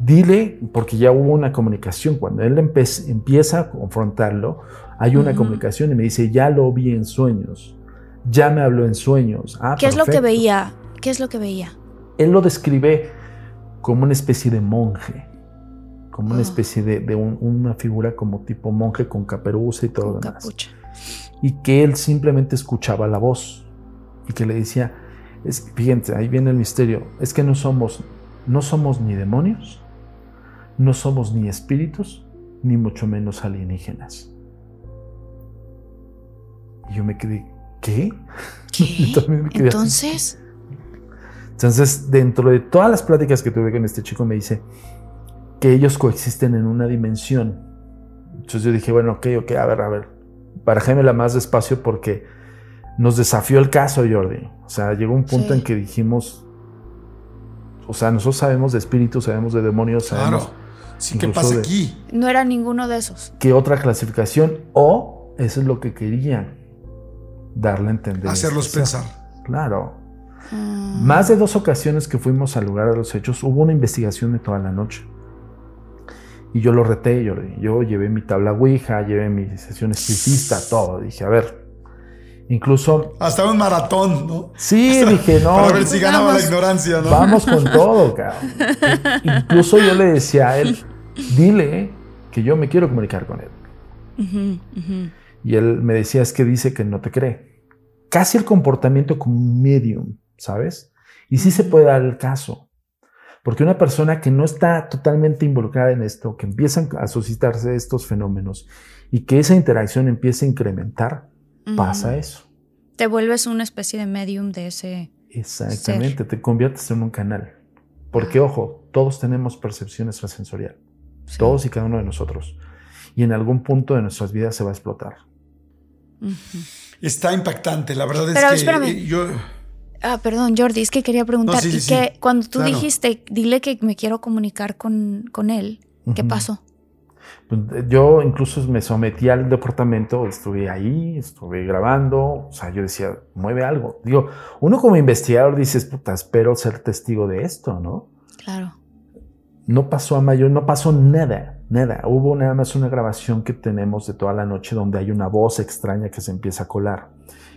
dile, porque ya hubo una comunicación. Cuando él empieza a confrontarlo, hay una comunicación y me dice: ya lo vi en sueños. Ya me habló en sueños. Ah, ¿Qué es lo que veía? ¿Qué es lo que veía? Él lo describe como una especie de monje, como una Ah. especie de, de un- una figura como tipo monje con caperuza y todo lo demás. capucha. Y que él simplemente escuchaba la voz y que le decía, es, fíjense, ahí viene el misterio, es que no somos, no somos ni demonios, no somos ni espíritus, ni mucho menos alienígenas. Y yo me quedé, ¿qué? ¿Qué? Yo también me quedé así. Entonces, Entonces, dentro de todas las pláticas que tuve con este chico, me dice que ellos coexisten en una dimensión. Entonces yo dije, bueno, ok, ok, a ver, a ver, barajémela más despacio porque nos desafió el caso, Jordi. O sea, llegó un punto Sí. en que dijimos, o sea, nosotros sabemos de espíritus, sabemos de demonios, sabemos Claro. Sí, ¿qué pasa de- aquí? no era ninguno de esos. qué otra clasificación o eso es lo que querían darle a entender. Hacerlos este pensar. Claro. Ah, Más de dos ocasiones que fuimos al lugar de los hechos, hubo una investigación de toda la noche. Y yo lo reté, yo, yo llevé mi tabla Ouija, llevé mi sesión espiritista, todo. Dije, a ver, incluso, Hasta un maratón, ¿no? sí, dije, no, Para ver si ganaba la Vamos. ignorancia, ¿no? vamos con todo, cabrón. Incluso yo le decía a él, dile que yo me quiero comunicar con él. Y él me decía, es que dice que no te cree. Casi el comportamiento como un medium, ¿sabes? Y sí se puede dar el caso. Porque una persona que no está totalmente involucrada en esto, que empiezan a suscitarse estos fenómenos y que esa interacción empieza a incrementar, pasa eso. Te vuelves una especie de medium de ese. Exactamente, te conviertes en un canal. Porque, ojo, todos tenemos percepción extrasensorial. Sí. Todos y cada uno de nosotros. Y en algún punto de nuestras vidas se va a explotar. Está impactante, la verdad es que espérame. eh, yo Ah, perdón, Jordi, es que quería preguntar. No, sí, sí, y sí. que cuando tú Claro. dijiste, dile que me quiero comunicar con, con él, ¿qué pasó? Pues, Yo incluso me sometí al departamento, estuve ahí, estuve grabando, o sea, yo decía, mueve algo. Digo, uno como investigador dices, puta, espero ser testigo de esto, ¿no? Claro. No pasó a mayor, no pasó nada, nada. Hubo nada más una grabación que tenemos de toda la noche donde hay una voz extraña que se empieza a colar.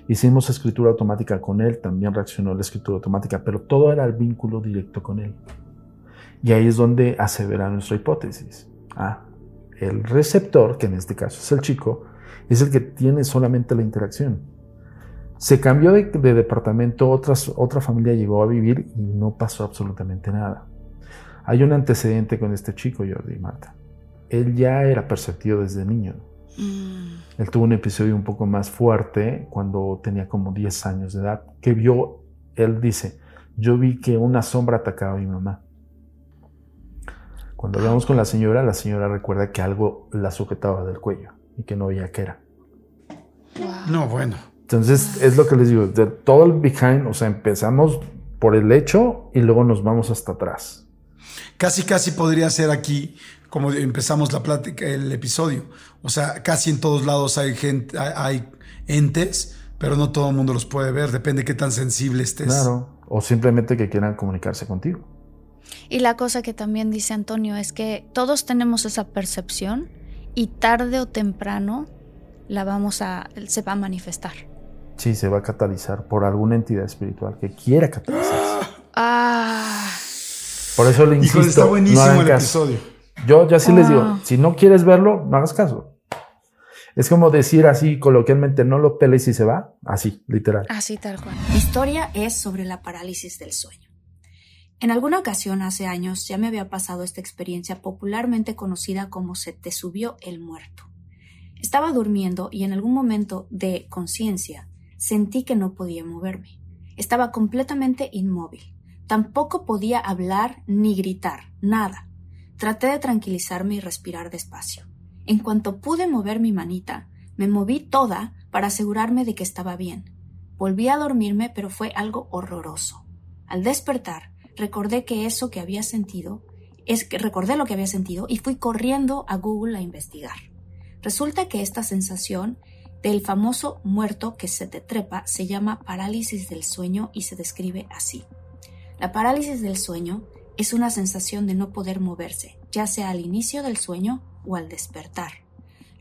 Hicimos escritura automática con él, también reaccionó la escritura automática, pero todo era el vínculo directo con él. Y ahí es donde asevera nuestra hipótesis. Ah, el receptor, que en este caso es el chico, es el que tiene solamente la interacción. Se cambió de, de departamento, otras, otra familia llegó a vivir y no pasó absolutamente nada. Hay un antecedente con este chico, Jordi y Marta. Él ya era perceptivo desde niño. Mm, Él tuvo un episodio un poco más fuerte cuando tenía como 10 años de edad, que vio, él dice, yo vi que una sombra atacaba a mi mamá. Cuando hablamos con la señora, la señora recuerda que algo la sujetaba del cuello y que no veía qué era. no, bueno. Entonces, es lo que les digo, de todo el behind, o sea, empezamos por el hecho y luego nos vamos hasta atrás. Casi, casi podría ser aquí, como empezamos la plática, el episodio. O sea, casi en todos lados hay gente, hay, hay entes, pero no todo el mundo los puede ver. Depende de qué tan sensible estés. Claro. O simplemente que quieran comunicarse contigo. Y la cosa que también dice Antonio es que todos tenemos esa percepción y tarde o temprano la vamos a, se va a manifestar. Sí, se va a catalizar por alguna entidad espiritual que quiera catalizarse. Ah, Por eso le insisto. Híjole, está no buenísimo hagan el caso. episodio. Yo ya sí les digo, si no quieres verlo, no hagas caso. Es como decir así coloquialmente, no lo peles y se va. Así, literal. así tal cual. Mi historia es sobre la parálisis del sueño. En alguna ocasión hace años ya me había pasado esta experiencia popularmente conocida como se te subió el muerto. Estaba durmiendo y en algún momento de conciencia sentí que no podía moverme. Estaba completamente inmóvil. Tampoco podía hablar ni gritar, nada. Traté de tranquilizarme y respirar despacio. En cuanto pude mover mi manita, me moví toda para asegurarme de que estaba bien. Volví a dormirme, pero fue algo horroroso. Al despertar, recordé que eso que había sentido, es que recordé lo que había sentido y fui corriendo a Google a investigar. Resulta que esta sensación del famoso muerto que se te trepa se llama parálisis del sueño y se describe así. La parálisis del sueño es una sensación de no poder moverse, ya sea al inicio del sueño o al despertar.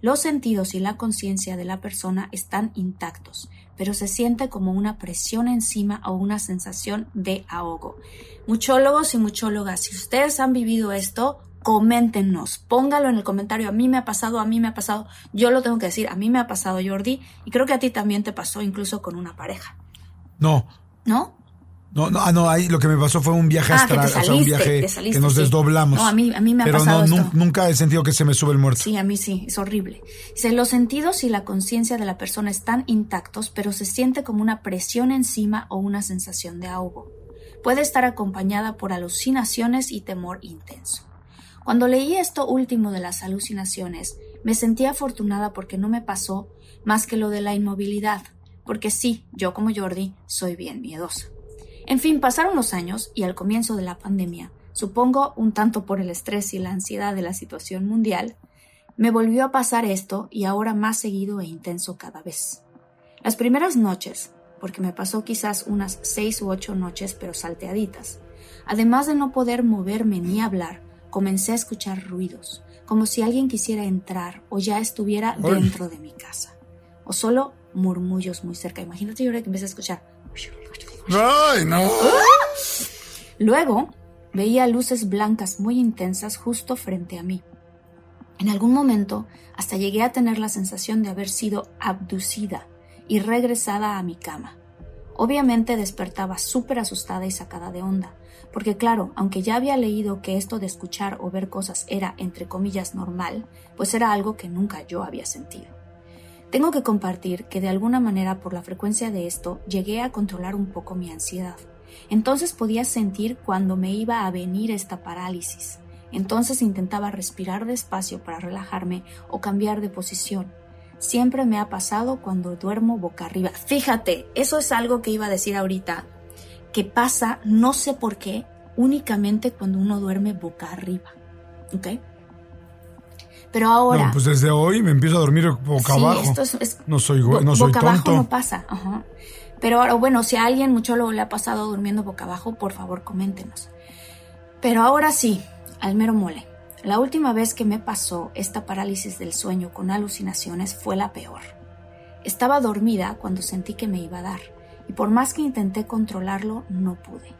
Los sentidos y la conciencia de la persona están intactos, pero se siente como una presión encima o una sensación de ahogo. Muchólogos y muchólogas, si ustedes han vivido esto, coméntenos, póngalo en el comentario. A mí me ha pasado, a mí me ha pasado. Yo lo tengo que decir, a mí me ha pasado, Jordi, y creo que a ti también te pasó, incluso con una pareja. No. ¿No? No, no, ah, no, ahí lo que me pasó fue un viaje Ah, astral, que te o sea, un viaje te saliste, que nos sí. desdoblamos. No, a mí, a mí me ha Pero pasado no, esto. nunca he sentido que se me sube el muerto. Sí, a mí sí, es horrible. Dice, los sentidos y la conciencia de la persona están intactos, pero se siente como una presión encima o una sensación de ahogo. Puede estar acompañada por alucinaciones y temor intenso. Cuando leí esto último de las alucinaciones, me sentí afortunada porque no me pasó más que lo de la inmovilidad, porque sí, yo como Jordi soy bien miedosa. En fin, pasaron los años y al comienzo de la pandemia, supongo un tanto por el estrés y la ansiedad de la situación mundial, me volvió a pasar esto y ahora más seguido e intenso cada vez. Las primeras noches, porque me pasó quizás unas seis u ocho noches pero salteaditas, además de no poder moverme ni hablar, comencé a escuchar ruidos, como si alguien quisiera entrar o ya estuviera dentro de mi casa, o solo murmullos muy cerca. Imagínate ahora que empecé a escuchar. ¡Ay, no! Luego veía luces blancas muy intensas justo frente a mí. En algún momento hasta llegué a tener la sensación de haber sido abducida y regresada a mi cama. Obviamente despertaba súper asustada y sacada de onda, porque claro, aunque ya había leído que esto de escuchar o ver cosas era, entre comillas, normal, pues era algo que nunca yo había sentido. Tengo que compartir que de alguna manera por la frecuencia de esto llegué a controlar un poco mi ansiedad. Entonces podía sentir cuando me iba a venir esta parálisis. Entonces intentaba respirar despacio para relajarme o cambiar de posición. Siempre me ha pasado cuando duermo boca arriba. Fíjate, eso es algo que iba a decir ahorita, que pasa, no sé por qué, únicamente cuando uno duerme boca arriba. ¿Ok? Pero ahora... No, pues desde hoy me empiezo a dormir boca Sí, abajo. esto es- es- no soy, Bo- no soy boca abajo tonto. no pasa. Ajá. Pero ahora, bueno, si a alguien mucho lo le ha pasado durmiendo boca abajo, por favor, coméntenos. Pero ahora sí, al mero mole. La última vez que me pasó esta parálisis del sueño con alucinaciones fue la peor. Estaba dormida cuando sentí que me iba a dar, y por más que intenté controlarlo, no pude.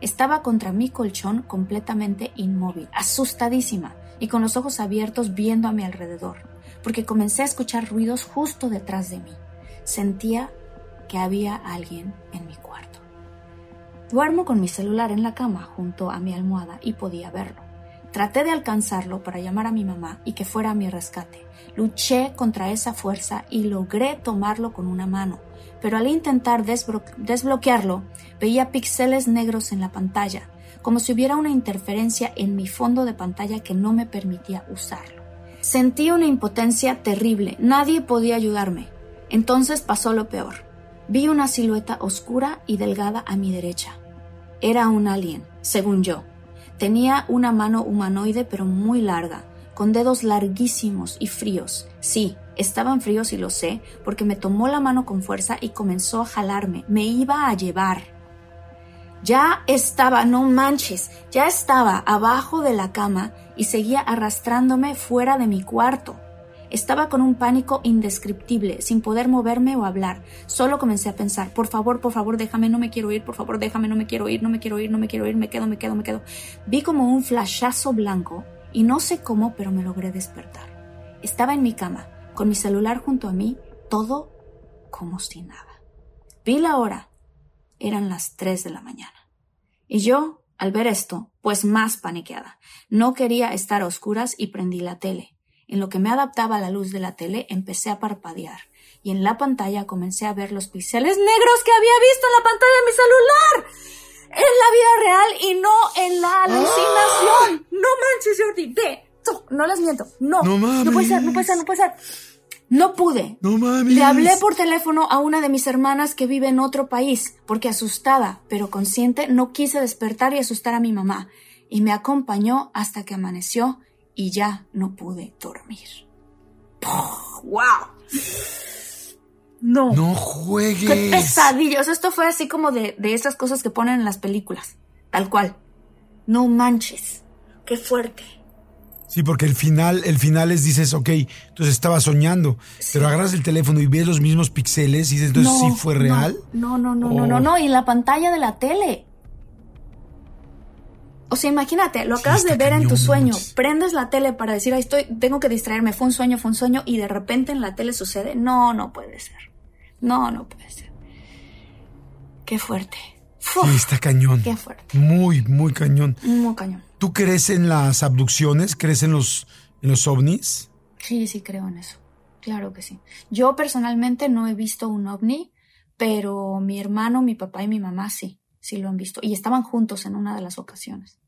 Estaba contra mi colchón completamente inmóvil, asustadísima y con los ojos abiertos viendo a mi alrededor, porque comencé a escuchar ruidos justo detrás de mí. Sentía que había alguien en mi cuarto. Duermo con mi celular en la cama junto a mi almohada y podía verlo. Traté de alcanzarlo para llamar a mi mamá y que fuera a mi rescate. Luché contra esa fuerza y logré tomarlo con una mano, pero al intentar desbloquearlo veía píxeles negros en la pantalla, como si hubiera una interferencia en mi fondo de pantalla que no me permitía usarlo. Sentí una impotencia terrible, nadie podía ayudarme. Entonces pasó lo peor. Vi una silueta oscura y delgada a mi derecha. Era un alien, según yo. Tenía una mano humanoide pero muy larga, con dedos larguísimos y fríos. Sí, estaban fríos y lo sé, porque me tomó la mano con fuerza y comenzó a jalarme. Me iba a llevar. Ya estaba, no manches, ya estaba abajo de la cama y seguía arrastrándome fuera de mi cuarto. Estaba con un pánico indescriptible, sin poder moverme o hablar. Solo comencé a pensar, por favor, por favor, déjame, no me quiero ir, por favor, déjame, no me quiero ir, no me quiero ir, no me quiero ir, me quedo, me quedo, me quedo. Vi como un flashazo blanco y no sé cómo, pero me logré despertar. Estaba en mi cama, con mi celular junto a mí, todo como si nada. Vi la hora. Eran las 3 de la mañana. Y yo, al ver esto, pues más paniqueada. No quería estar a oscuras y prendí la tele. En lo que me adaptaba a la luz de la tele, empecé a parpadear. Y en la pantalla comencé a ver los píxeles negros que había visto en la pantalla de mi celular. En la vida real y no en la alucinación. No manches, Jordi. Ve. No, les miento. No. No No puede ser, no puede ser, no puede ser. No pude. No mames. Le hablé por teléfono a una de mis hermanas que vive en otro país, porque asustada, pero consciente, no quise despertar y asustar a mi mamá, y me acompañó hasta que amaneció y ya no pude dormir. ¡Wow! No. No juegues. ¡Qué pesadilla! O sea, esto fue así como de, de esas cosas que ponen en las películas. Tal cual. No manches. ¡Qué fuerte! Sí, porque el final, el final es, dices, ok, entonces estaba soñando, pero agarras el teléfono y ves los mismos píxeles y dices, entonces sí fue real. No, no, no, no, no, Oh. no, y la pantalla de la tele. O sea, imagínate, lo acabas de ver en tu sueño, manches. prendes la tele para decir, "Ay, estoy, tengo que distraerme, fue un sueño, fue un sueño, y de repente en la tele sucede. No, no puede ser. No, no puede ser. Qué fuerte. Uf, Sí, está cañón. Qué fuerte. Muy, muy cañón. Muy cañón. ¿Tú crees en las abducciones? ¿Crees en los, en los ovnis? Sí, sí creo en eso. Claro que sí. Yo personalmente no he visto un ovni, pero mi hermano, mi papá y mi mamá sí, sí lo han visto. Y estaban juntos en una de las ocasiones.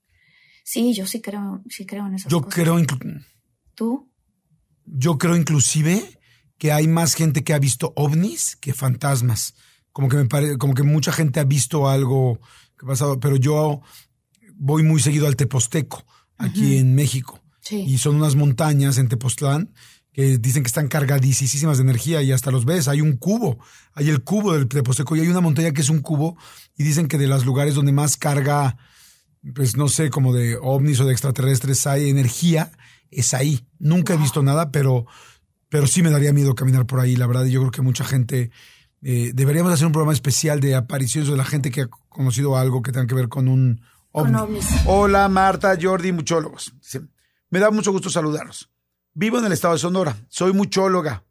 Sí, yo sí creo, sí creo en esas Yo cosas. creo, ¿Tú? yo creo inclusive que hay más gente que ha visto ovnis que fantasmas. Como que me parece, como que mucha gente ha visto algo que ha pasado, pero yo voy muy seguido al Teposteco, aquí en México. Sí. Y son unas montañas en Tepoztlán que dicen que están cargadísimas de energía y hasta los ves. Hay un cubo, hay el cubo del Teposteco y hay una montaña que es un cubo y dicen que de los lugares donde más carga, pues no sé, como de ovnis o de extraterrestres hay energía, es ahí. Nunca he visto nada, pero, pero sí me daría miedo caminar por ahí, la verdad. Y yo creo que mucha gente... eh, deberíamos hacer un programa especial de apariciones de la gente que ha conocido algo que tenga que ver con un ovni. Con ovnis. Hola Marta, Jordi, muchólogos. Dice, me da mucho gusto saludarlos. Vivo en el estado de Sonora, soy muchóloga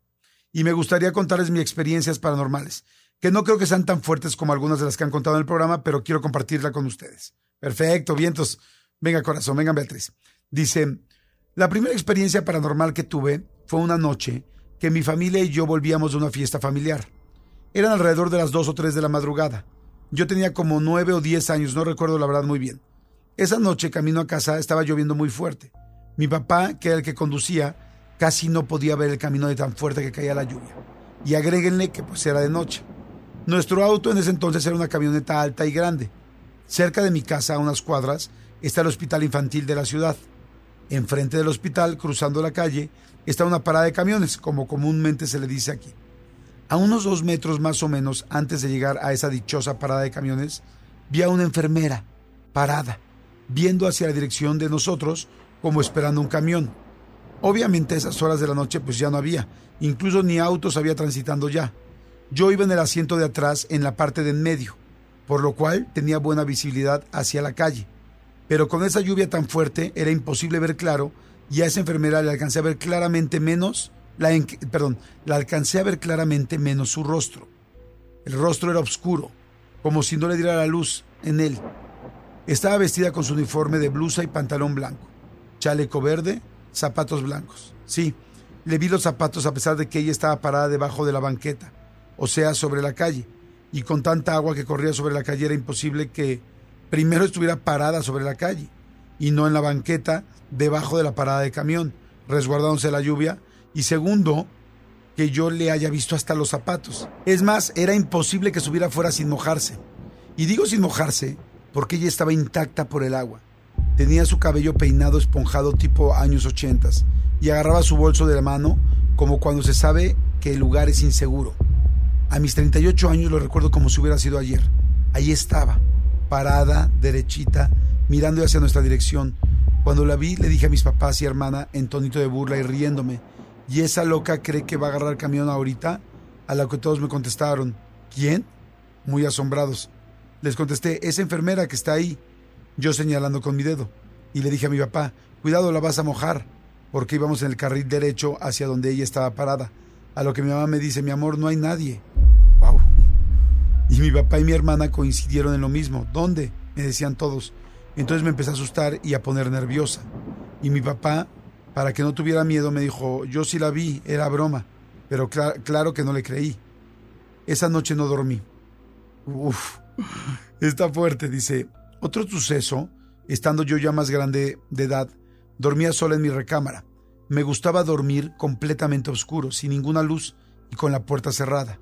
y me gustaría contarles mis experiencias paranormales, que no creo que sean tan fuertes como algunas de las que han contado en el programa, pero quiero compartirla con ustedes. Perfecto, vientos. Venga corazón, venga Beatriz. Dice, la primera experiencia paranormal que tuve fue una noche que mi familia y yo volvíamos de una fiesta familiar. Eran alrededor de las 2 o 3 de la madrugada. Yo tenía como 9 o 10 años, no recuerdo la verdad muy bien. Esa noche, camino a casa, estaba lloviendo muy fuerte. Mi papá, que era el que conducía, casi no podía ver el camino de tan fuerte que caía la lluvia. Y agréguenle que pues era de noche. Nuestro auto en ese entonces era una camioneta alta y grande. Cerca de mi casa, a unas cuadras, está el hospital infantil de la ciudad. Enfrente del hospital, cruzando la calle, está una parada de camiones, como comúnmente se le dice aquí. A unos dos metros más o menos antes de llegar a esa dichosa parada de camiones, vi a una enfermera parada, viendo hacia la dirección de nosotros como esperando un camión. Obviamente a esas horas de la noche pues ya no había, incluso ni autos había transitando ya. Yo iba en el asiento de atrás en la parte de en medio, por lo cual tenía buena visibilidad hacia la calle. Pero con esa lluvia tan fuerte era imposible ver claro y a esa enfermera le alcancé a ver claramente menos, la perdón, la alcancé a ver claramente menos su rostro. El rostro era oscuro, como si no le diera la luz en él. Estaba vestida con su uniforme de blusa y pantalón blanco, chaleco verde, zapatos blancos. Sí, le vi los zapatos a pesar de que ella estaba parada debajo de la banqueta, o sea, sobre la calle, y con tanta agua que corría sobre la calle era imposible que primero estuviera parada sobre la calle y no en la banqueta debajo de la parada de camión, resguardándose la lluvia, y segundo, que yo le haya visto hasta los zapatos. Es más, era imposible que subiera fuera sin mojarse. Y digo sin mojarse porque ella estaba intacta por el agua. Tenía su cabello peinado esponjado tipo años ochentas y agarraba su bolso de la mano como cuando se sabe que el lugar es inseguro. A mis 38 años lo recuerdo como si hubiera sido ayer. Ahí estaba, parada, derechita, mirando hacia nuestra dirección. Cuando la vi, le dije a mis papás y hermana en tonito de burla y riéndome. ¿Y esa loca cree que va a agarrar camión ahorita? A lo que todos me contestaron. ¿Quién? Muy asombrados. Les contesté, esa enfermera que está ahí. Yo señalando con mi dedo. Y le dije a mi papá, cuidado, la vas a mojar. Porque íbamos en el carril derecho hacia donde ella estaba parada. A lo que mi mamá me dice, mi amor, no hay nadie. Wow. Y mi papá y mi hermana coincidieron en lo mismo. ¿Dónde? Me decían todos. Entonces me empecé a asustar y a poner nerviosa. Y mi papá, para que no tuviera miedo, me dijo, yo sí la vi, era broma. Pero cla- claro que no le creí. Esa noche no dormí. Uf, está fuerte, dice. Otro suceso, estando yo ya más grande de edad, dormía sola en mi recámara. Me gustaba dormir completamente oscuro, sin ninguna luz y con la puerta cerrada.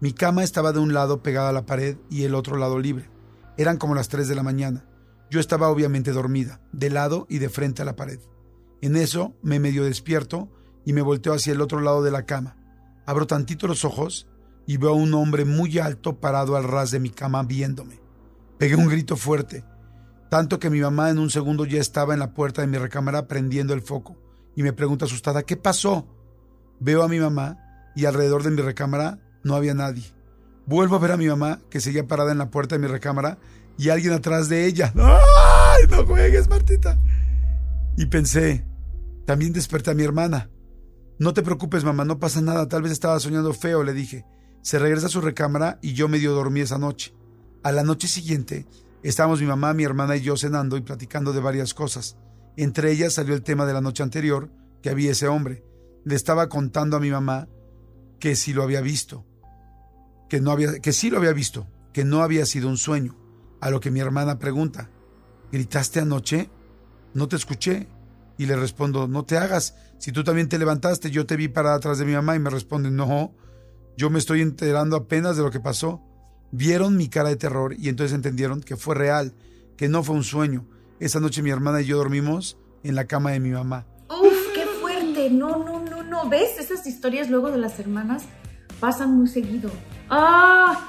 Mi cama estaba de un lado pegada a la pared y el otro lado libre. Eran como las 3 de la mañana. Yo estaba obviamente dormida, de lado y de frente a la pared. En eso me medio despierto y me volteo hacia el otro lado de la cama. Abro tantito los ojos y veo a un hombre muy alto parado al ras de mi cama viéndome. Pegué un grito fuerte Tanto que mi mamá en un segundo ya estaba en la puerta de mi recámara prendiendo el foco y me pregunta asustada, ¿qué pasó? Veo a mi mamá y alrededor de mi recámara no había nadie. Vuelvo a ver a mi mamá que seguía parada en la puerta de mi recámara y alguien atrás de ella. ¡Ay, no juegues, Martita! Y pensé, también desperté a mi hermana. No te preocupes, mamá, no pasa nada, tal vez estaba soñando feo, le dije. Se regresa a su recámara y yo medio dormí esa noche. A la noche siguiente, estábamos mi mamá, mi hermana y yo cenando y platicando de varias cosas. Entre ellas salió el tema de la noche anterior, que había ese hombre. Le estaba contando a mi mamá que sí lo había visto, que no había, que sí lo había visto, que no había sido un sueño. A lo que mi hermana pregunta, ¿gritaste anoche? No te escuché. Y le respondo, no te hagas. Si tú también te levantaste, yo te vi parada atrás de mi mamá y me responde, no, yo me estoy enterando apenas de lo que pasó. Vieron mi cara de terror y entonces entendieron que fue real, que no fue un sueño. Esa noche mi hermana y yo dormimos en la cama de mi mamá. ¡Uf, qué fuerte! No, no, no, no. ¿Ves? Esas historias luego de las hermanas pasan muy seguido. ¡Ah!